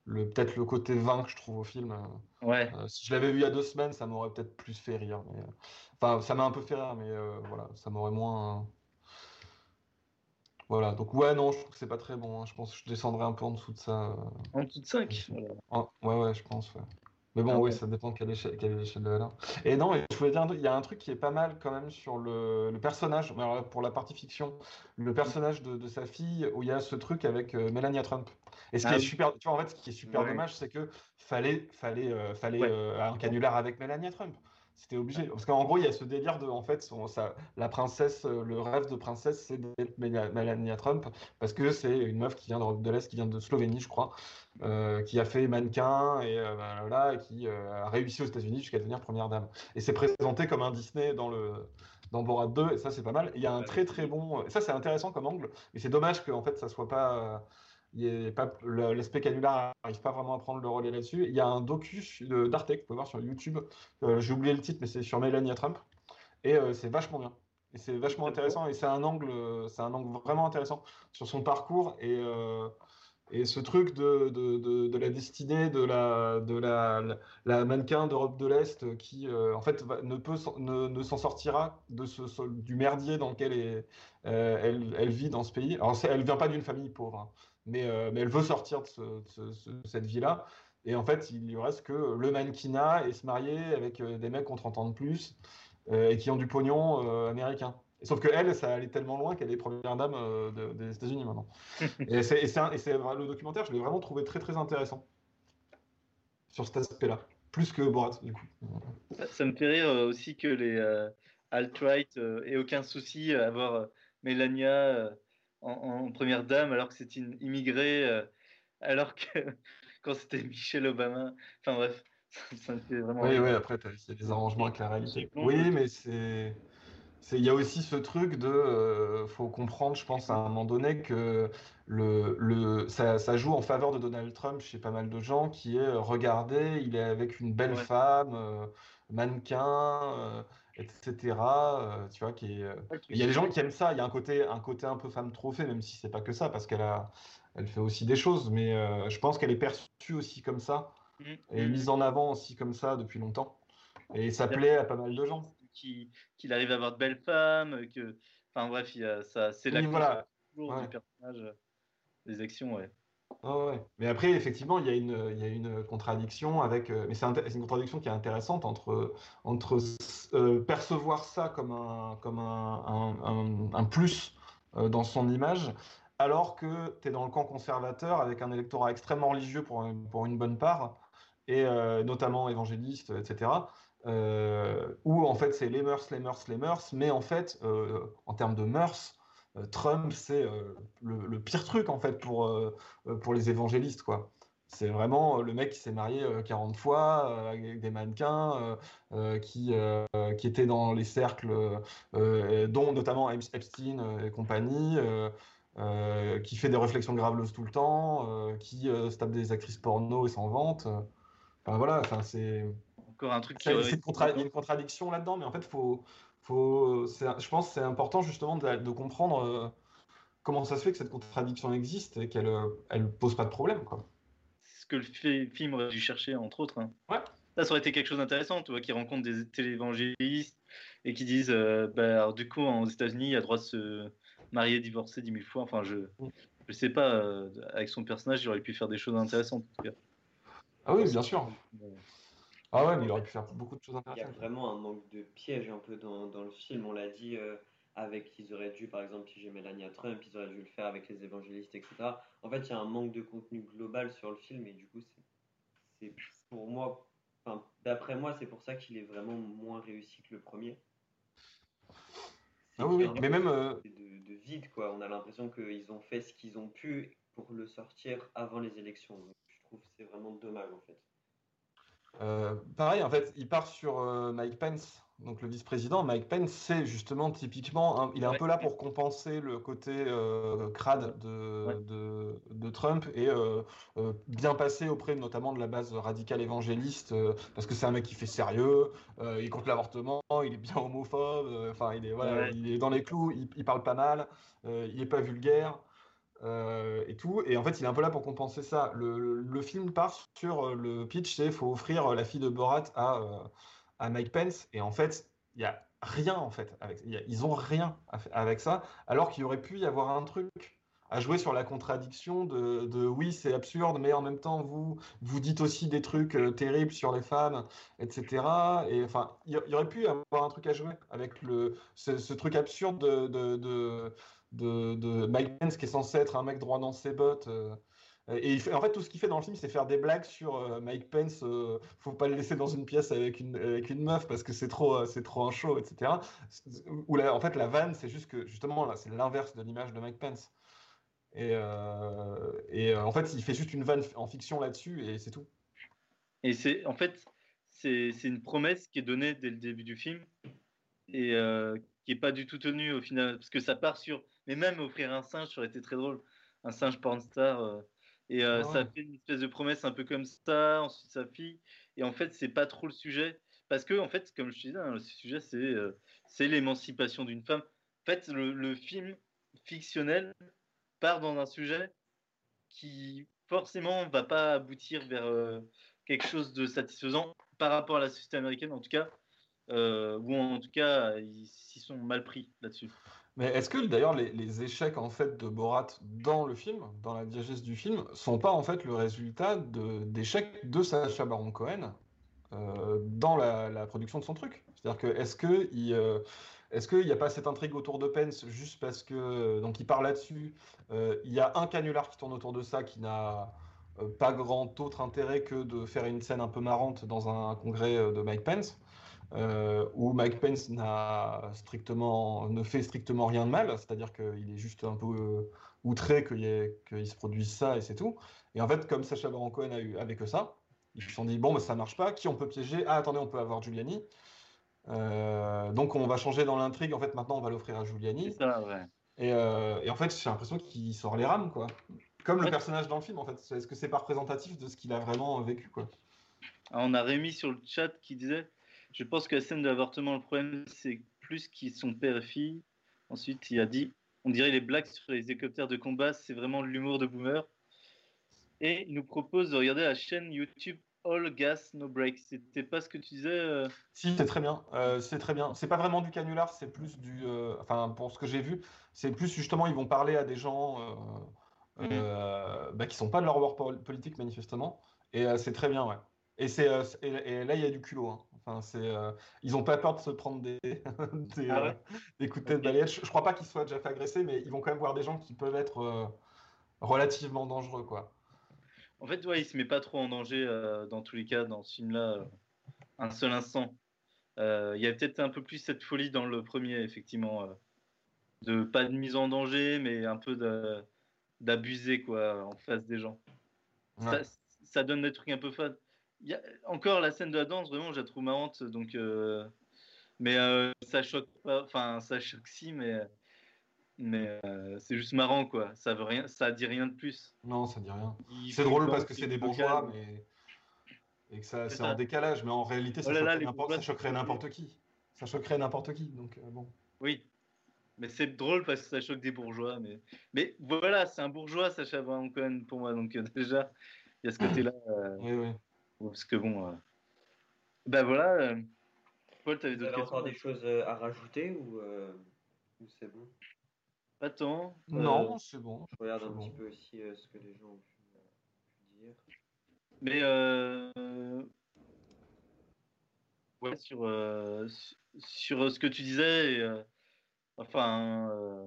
peut-être le côté vain que je trouve au film.
Ouais.
Euh, si je l'avais vu il y a deux semaines, ça m'aurait peut-être plus fait rire. Mais... Euh, enfin, ça m'a un peu fait rire, mais euh, voilà, ça m'aurait moins. Voilà, donc ouais, non, je trouve que c'est pas très bon. Hein. Je pense que je descendrai un peu en dessous de ça.
En dessous de 5
Ouais, ouais, je pense. Ouais. Mais bon, ah oui, ça dépend de quelle échelle, quelle échelle de valeur. Et non, je voulais dire, il y a un truc qui est pas mal quand même sur le, le personnage, alors pour la partie fiction, le personnage de, de, sa fille, où il y a ce truc avec euh, Melania Trump. Et ce qui ah est super, tu vois, en fait, ce qui est super dommage, c'est que fallait, fallait, euh, fallait euh, un canular avec Melania Trump. C'était obligé. Parce qu'en gros, il y a ce délire de, en fait, son, la princesse, euh, le rêve de princesse, c'est d'être Melania Trump, parce que c'est une meuf qui vient de, l'Est, qui vient de Slovénie, je crois, euh, qui a fait mannequin et, euh, voilà, et qui a réussi aux États-Unis jusqu'à devenir première dame. Et c'est présenté comme un Disney dans le dans Borat 2, et ça c'est pas mal. Il y a un très très bon, ça c'est intéressant comme angle, mais c'est dommage qu'en fait ça soit pas l'aspect canular n'arrive pas vraiment à prendre le relais là-dessus. Il y a un docu d'Arte que vous pouvez voir sur YouTube. Euh, j'ai oublié le titre, mais c'est sur Melania Trump. Et euh, c'est vachement bien. Et c'est vachement intéressant. Et c'est un angle, c'est un angle vraiment intéressant sur son parcours et, euh, et ce truc de, de, de, la destinée de la, de la, la, mannequin d'Europe de l'Est qui, en fait, ne peut ne, ne s'en sortira de ce, du merdier dans lequel est, elle, elle, vit dans ce pays. Alors, elle vient pas d'une famille pauvre. Hein. Euh, mais, elle veut sortir de, cette vie-là. Et en fait, il lui reste que le mannequinat et se marier avec euh, des mecs qui ont 30 ans de plus euh, et qui ont du pognon américain. sauf que elle, ça allait tellement loin qu'elle est première dame des États-Unis maintenant. et c'est le documentaire, je l'ai vraiment trouvé très très intéressant sur cet aspect-là, plus que Borat du coup.
Ça, me fait rire aussi que les alt-right aient aucun souci à avoir Melania en, première dame alors que c'est une immigrée, euh, alors que quand c'était Michelle Obama. Enfin bref, ça, me fait vraiment.
Oui, oui, après, il y a des arrangements avec la réalité. Oui, mais c'est. Il y a aussi ce truc de. Euh, faut comprendre, je pense, à un moment donné, que le, le, ça, ça, joue en faveur de Donald Trump chez pas mal de gens, qui est regardez, il est avec une belle femme, euh, mannequin etc. Euh, tu vois, qui euh, Il y a des gens qui aiment ça. Il y a un côté, un côté un peu femme trophée, même si c'est pas que ça, parce qu'elle a, elle fait aussi des choses. Mais euh, je pense qu'elle est perçue aussi comme ça mmh. et mmh. mise en avant aussi comme ça depuis longtemps. Et ça plaît à pas mal de gens.
Qu'il arrive à avoir de belles femmes, que, enfin bref, ça, c'est la
voilà.
toujours du personnage, des actions, ouais.
Mais après, effectivement, il y a une, contradiction avec. Euh, mais c'est une contradiction qui est intéressante entre, euh, percevoir ça comme un, plus euh, dans son image, alors que tu es dans le camp conservateur avec un électorat extrêmement religieux pour, pour une bonne part, et notamment évangéliste, etc. où en fait c'est les mœurs, les mœurs, les mœurs, mais en fait, en termes de mœurs, Trump, c'est euh, le, pire truc en fait pour, euh, pour les évangélistes, quoi. C'est vraiment le mec qui s'est marié 40 fois avec des mannequins qui, qui étaient dans les cercles, dont notamment Epstein et compagnie, qui fait des réflexions graveleuses tout le temps, qui se tape des actrices porno et s'en vante. Enfin voilà, enfin, c'est.
Encore un truc
qui. Il y a une contradiction là-dedans, mais en fait, il faut, faut, je pense que c'est important justement de, comprendre euh, comment ça se fait que cette contradiction existe et qu'elle ne euh, pose pas de problème.
C'est ce que le film aurait dû chercher, entre autres. Hein.
Ouais.
Ça, ça aurait été quelque chose d'intéressant, tu vois, qui rencontrent des télévangélistes et qui disent, euh, bah, du coup, aux États-Unis, il y a droit de se marier, divorcer dix mille fois. Enfin, je, mm. je sais pas, avec son personnage, il aurait pu faire des choses intéressantes.
Ah oui, bien sûr. Ah ouais, mais il aurait pu faire beaucoup de choses intéressantes.
Il y a vraiment un manque de piège un peu dans, dans le film. On l'a dit euh, avec, ils auraient dû, par exemple, piéger Melania Trump, ils auraient dû le faire avec les évangélistes, etc. En fait, il y a un manque de contenu global sur le film et du coup, c'est pour moi, d'après moi, c'est pour ça qu'il est vraiment moins réussi que le premier.
Ah oui, mais même. Euh,
de, de, vide, quoi. On a l'impression qu'ils ont fait ce qu'ils ont pu pour le sortir avant les élections. je trouve que c'est vraiment dommage, en fait.
Euh, pareil, en fait, il part sur euh, Mike Pence, donc le vice-président. Mike Pence, c'est justement typiquement, il est un peu là pour compenser le côté euh, crade de, de, Trump et bien passer auprès notamment de la base radicale évangéliste, parce que c'est un mec qui fait sérieux, il compte l'avortement, il est bien homophobe, enfin, il, est, voilà, il est dans les clous, il, il parle pas mal, il est pas vulgaire. Euh, et tout. Et en fait, il est un peu là pour compenser ça. Le, film part sur euh, le pitch, c'est faut offrir la fille de Borat à, euh, à Mike Pence. Et en fait, il y a rien en fait avec. ils ont rien avec ça, alors qu'il aurait pu y avoir un truc à jouer sur la contradiction de, oui, c'est absurde, mais en même temps, vous vous dites aussi des trucs terribles sur les femmes, etc. Et enfin, il y, aurait pu y avoir un truc à jouer avec le ce, truc absurde de, de de, Mike Pence qui est censé être un mec droit dans ses bottes. Euh, et en fait, tout ce qu'il fait dans le film, c'est faire des blagues sur euh, Mike Pence. Euh, faut pas le laisser dans une pièce avec une, avec une meuf parce que c'est trop, c'est trop un show, etc. Où en fait, la vanne, c'est juste que justement là, c'est l'inverse de l'image de Mike Pence. Et, et en fait, il fait juste une vanne en fiction là-dessus et c'est tout.
Et c'est en fait, c'est une promesse qui est donnée dès le début du film et qui est pas du tout tenue au final parce que ça part sur mais même offrir un singe, ça aurait été très drôle. Un singe pornstar. Euh, et euh, ah ça fait une espèce de promesse un peu comme ça, ensuite sa fille. Et en fait, c'est pas trop le sujet. Parce que, en fait, comme je te disais, hein, le sujet, c'est euh, l'émancipation d'une femme. En fait, le, film fictionnel part dans un sujet qui, forcément, va pas aboutir vers quelque chose de satisfaisant par rapport à la société américaine, en tout cas. Ou en tout cas, ils s'y sont mal pris là-dessus.
Mais est-ce que d'ailleurs les, échecs en fait de Borat dans le film, dans la diégèse du film, sont pas en fait le résultat d'échecs de, Sacha Baron Cohen euh, dans la, production de son truc? C'est-à-dire que est-ce que il, euh, est-ce qu'il n'y a pas cette intrigue autour de Pence juste parce que donc il parle là-dessus, euh, il y a un canular qui tourne autour de ça qui n'a pas grand autre intérêt que de faire une scène un peu marrante dans un congrès de Mike Pence? Euh, où Mike Pence n'a strictement, ne fait strictement rien de mal, c'est-à-dire qu'il est juste un peu euh, outré qu'il se produise ça et c'est tout. Et en fait, comme Sacha Baron Cohen a eu avec ça, ils se sont dit bon, bah, ça marche pas, qui on peut piéger? Ah, attendez, on peut avoir Giuliani. Euh, donc on va changer dans l'intrigue. En fait, maintenant, on va l'offrir à Giuliani.
Ça, ouais.
et, et, en fait, j'ai l'impression qu'il sort les rames, quoi. Comme le personnage dans le film, en fait. Est-ce que c'est pas représentatif de ce qu'il a vraiment vécu, quoi?
On a Rémi sur le chat qui disait je pense que la scène de l'avortement, le problème, c'est plus qu'ils sont père et fille. Ensuite, il a dit on dirait les blagues sur les hélicoptères de combat, c'est vraiment l'humour de boomer. Et il nous propose de regarder la chaîne YouTube All Gas No Break. C'était pas ce que tu disais euh
Si, c'est très bien. Euh, c'est très bien. C'est pas vraiment du canular, c'est plus du. Euh, enfin, pour ce que j'ai vu, c'est plus justement, ils vont parler à des gens euh, bah, qui sont pas de leur bord politique manifestement. Et c'est très bien, ouais. Et, c'est, et, là, il y a du culot. Hein. Enfin, c'est, ils n'ont pas peur de se prendre des, des, ah coups de tête balayette. Je, ne crois pas qu'ils soient déjà fait agresser, mais ils vont quand même voir des gens qui peuvent être relativement dangereux, quoi.
En fait, ouais, il se met pas trop en danger dans tous les cas dans ce film-là, un seul instant. Il y a peut-être un peu plus cette folie dans le premier, effectivement, de pas de mise en danger, mais un peu d'abuser quoi en face des gens. Ça, ça, donne des trucs un peu encore la scène de la danse, vraiment, je la trouve marrante. Donc, euh, mais euh, ça choque pas. Enfin, ça choque si, mais mais euh, c'est juste marrant, quoi. Ça veut rien, ça dit rien de plus.
Non, ça dit rien. C'est drôle parce que c'est des bourgeois, mais et que ça, c'est en décalage. Mais en réalité, ça, oh choquerait, n'importe qui. Ça choquerait n'importe qui. Donc bon.
Oui. Mais c'est drôle parce que ça choque des bourgeois. Mais, mais voilà, c'est un bourgeois, Sacha Baron Cohen, pour moi. Donc déjà, il y a ce côté-là.
Oui, oui.
Parce que bon. Euh... Ben voilà. Euh... Paul, t'avais d'autres
questions encore des choses euh, à rajouter ou, euh, ou c'est bon?
Attends.
Non, c'est bon.
Je regarde un petit peu aussi ce que les gens ont pu, dire.
Mais ouais, sur, sur ce que tu disais, et, enfin,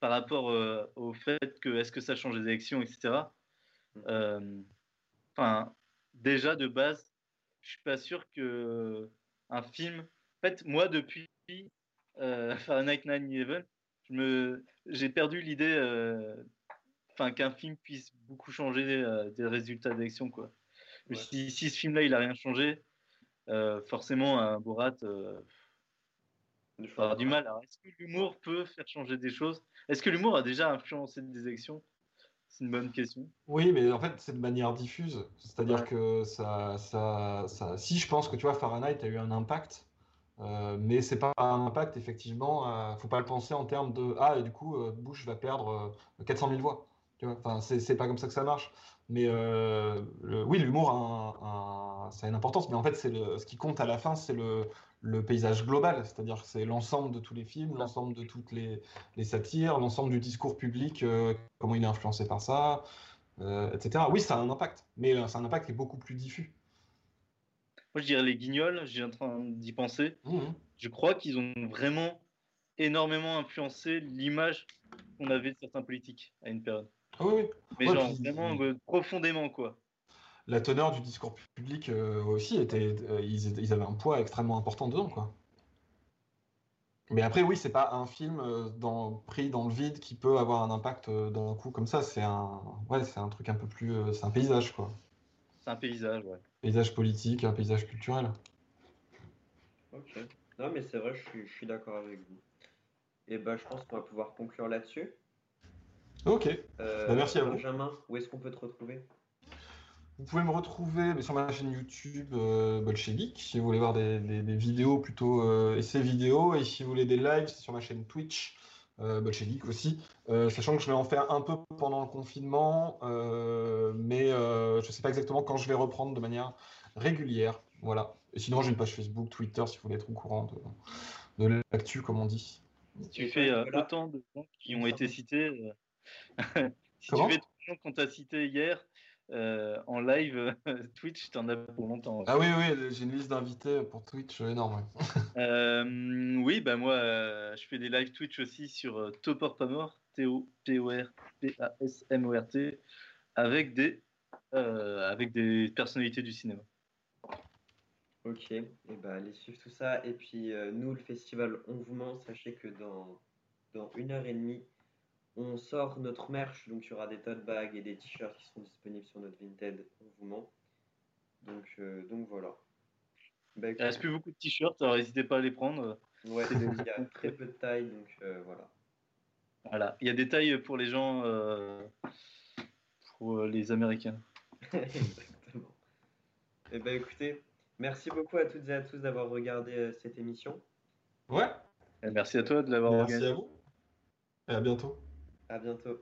par rapport au fait que est-ce que ça change les élections, etc. Mm. Enfin, déjà de base, je suis pas sûr que un film. En fait, moi, depuis euh, Fahrenheit 9/11, me, j'ai perdu l'idée, euh, enfin, qu'un film puisse beaucoup changer euh, des résultats d'élection, quoi. Si, si, ce film-là, il a rien changé, euh, forcément, un Borat. avoir du mal. Alors, est-ce que l'humour peut faire changer des choses? Est-ce que l'humour a déjà influencé des élections c'est une bonne question.
Oui, mais en fait, c'est de manière diffuse. C'est-à-dire que ça, ça, ça, si je pense que tu vois, Fahrenheit a eu un impact, euh, mais c'est pas un impact, effectivement, euh, faut pas le penser en termes de Ah, et du coup, euh, Bush va perdre 400 000 voix. Tu vois enfin, c'est pas comme ça que ça marche. Mais oui, l'humour a, ça a une importance, mais en fait, c'est ce qui compte à la fin, c'est le, le paysage global, c'est-à-dire que c'est l'ensemble de tous les films, l'ensemble de toutes les, satires, l'ensemble du discours public, euh, comment il est influencé par ça, euh, etc. Oui, ça a un impact, mais euh, c'est un impact qui est beaucoup plus diffus.
Moi, je dirais les guignols, j'ai en train d'y penser. Mmh, mmh. Je crois qu'ils ont vraiment énormément influencé l'image qu'on avait de certains politiques à une période.
Ah oui, oui.
Mais genre, vraiment profondément, quoi
la teneur du discours public euh, aussi était, euh, ils, avaient un poids extrêmement important dedans, quoi. Mais après, oui, c'est pas un film euh, dans, pris dans le vide qui peut avoir un impact d'un coup comme ça. C'est un, ouais, c'est un truc un peu plus, c'est un paysage, quoi.
C'est un paysage, ouais.
Paysage politique, un paysage culturel.
Ok. Non, mais c'est vrai, je suis, d'accord avec vous. Et ben, je pense qu'on va pouvoir conclure là-dessus.
Ok. Bah, merci à vous.
Benjamin, où est-ce qu'on peut te retrouver?
Vous pouvez me retrouver sur ma chaîne YouTube euh, Bolchevik, si vous voulez voir des, vidéos plutôt euh, essais vidéo, et si vous voulez des lives, c'est sur ma chaîne Twitch euh, Bolchevik aussi, euh, sachant que je vais en faire un peu pendant le confinement, mais je ne sais pas exactement quand je vais reprendre de manière régulière. Voilà. Et sinon, j'ai une page Facebook, Twitter, si vous voulez être au courant de, de l'actu, comme on dit.
tu fais autant de gens qui ont été cités, si tu fais gens qu'on t'a cités hier, euh, en live Twitch, tu en as pour longtemps.
Ah oui, oui, j'ai une liste d'invités pour Twitch énorme.
euh, oui, bah moi, euh, je fais des live Twitch aussi sur euh, Topor Pamor, T-O-P-O-R-P-A-S-M-O-R-T, avec des, avec des personnalités du cinéma.
Ok, et bah allez suivre tout ça. Et puis nous, le festival On vous ment, sachez que dans, dans une heure et demie, on sort notre merch, donc il y aura des tote bags et des t-shirts qui seront disponibles sur notre Vinted, on vous ment. Donc, euh, donc voilà.
Bah, il ne reste plus beaucoup de t-shirts, alors n'hésitez pas à les prendre.
Ouais, il y a très peu de tailles, donc euh, voilà.
Voilà, il y a des tailles pour les gens, euh, pour les Américains.
Exactement. Eh ben écoutez, merci beaucoup à toutes et à tous d'avoir regardé cette émission.
Ouais.
merci à toi de l'avoir
regardé. Merci à vous. Et à bientôt.
À bientôt.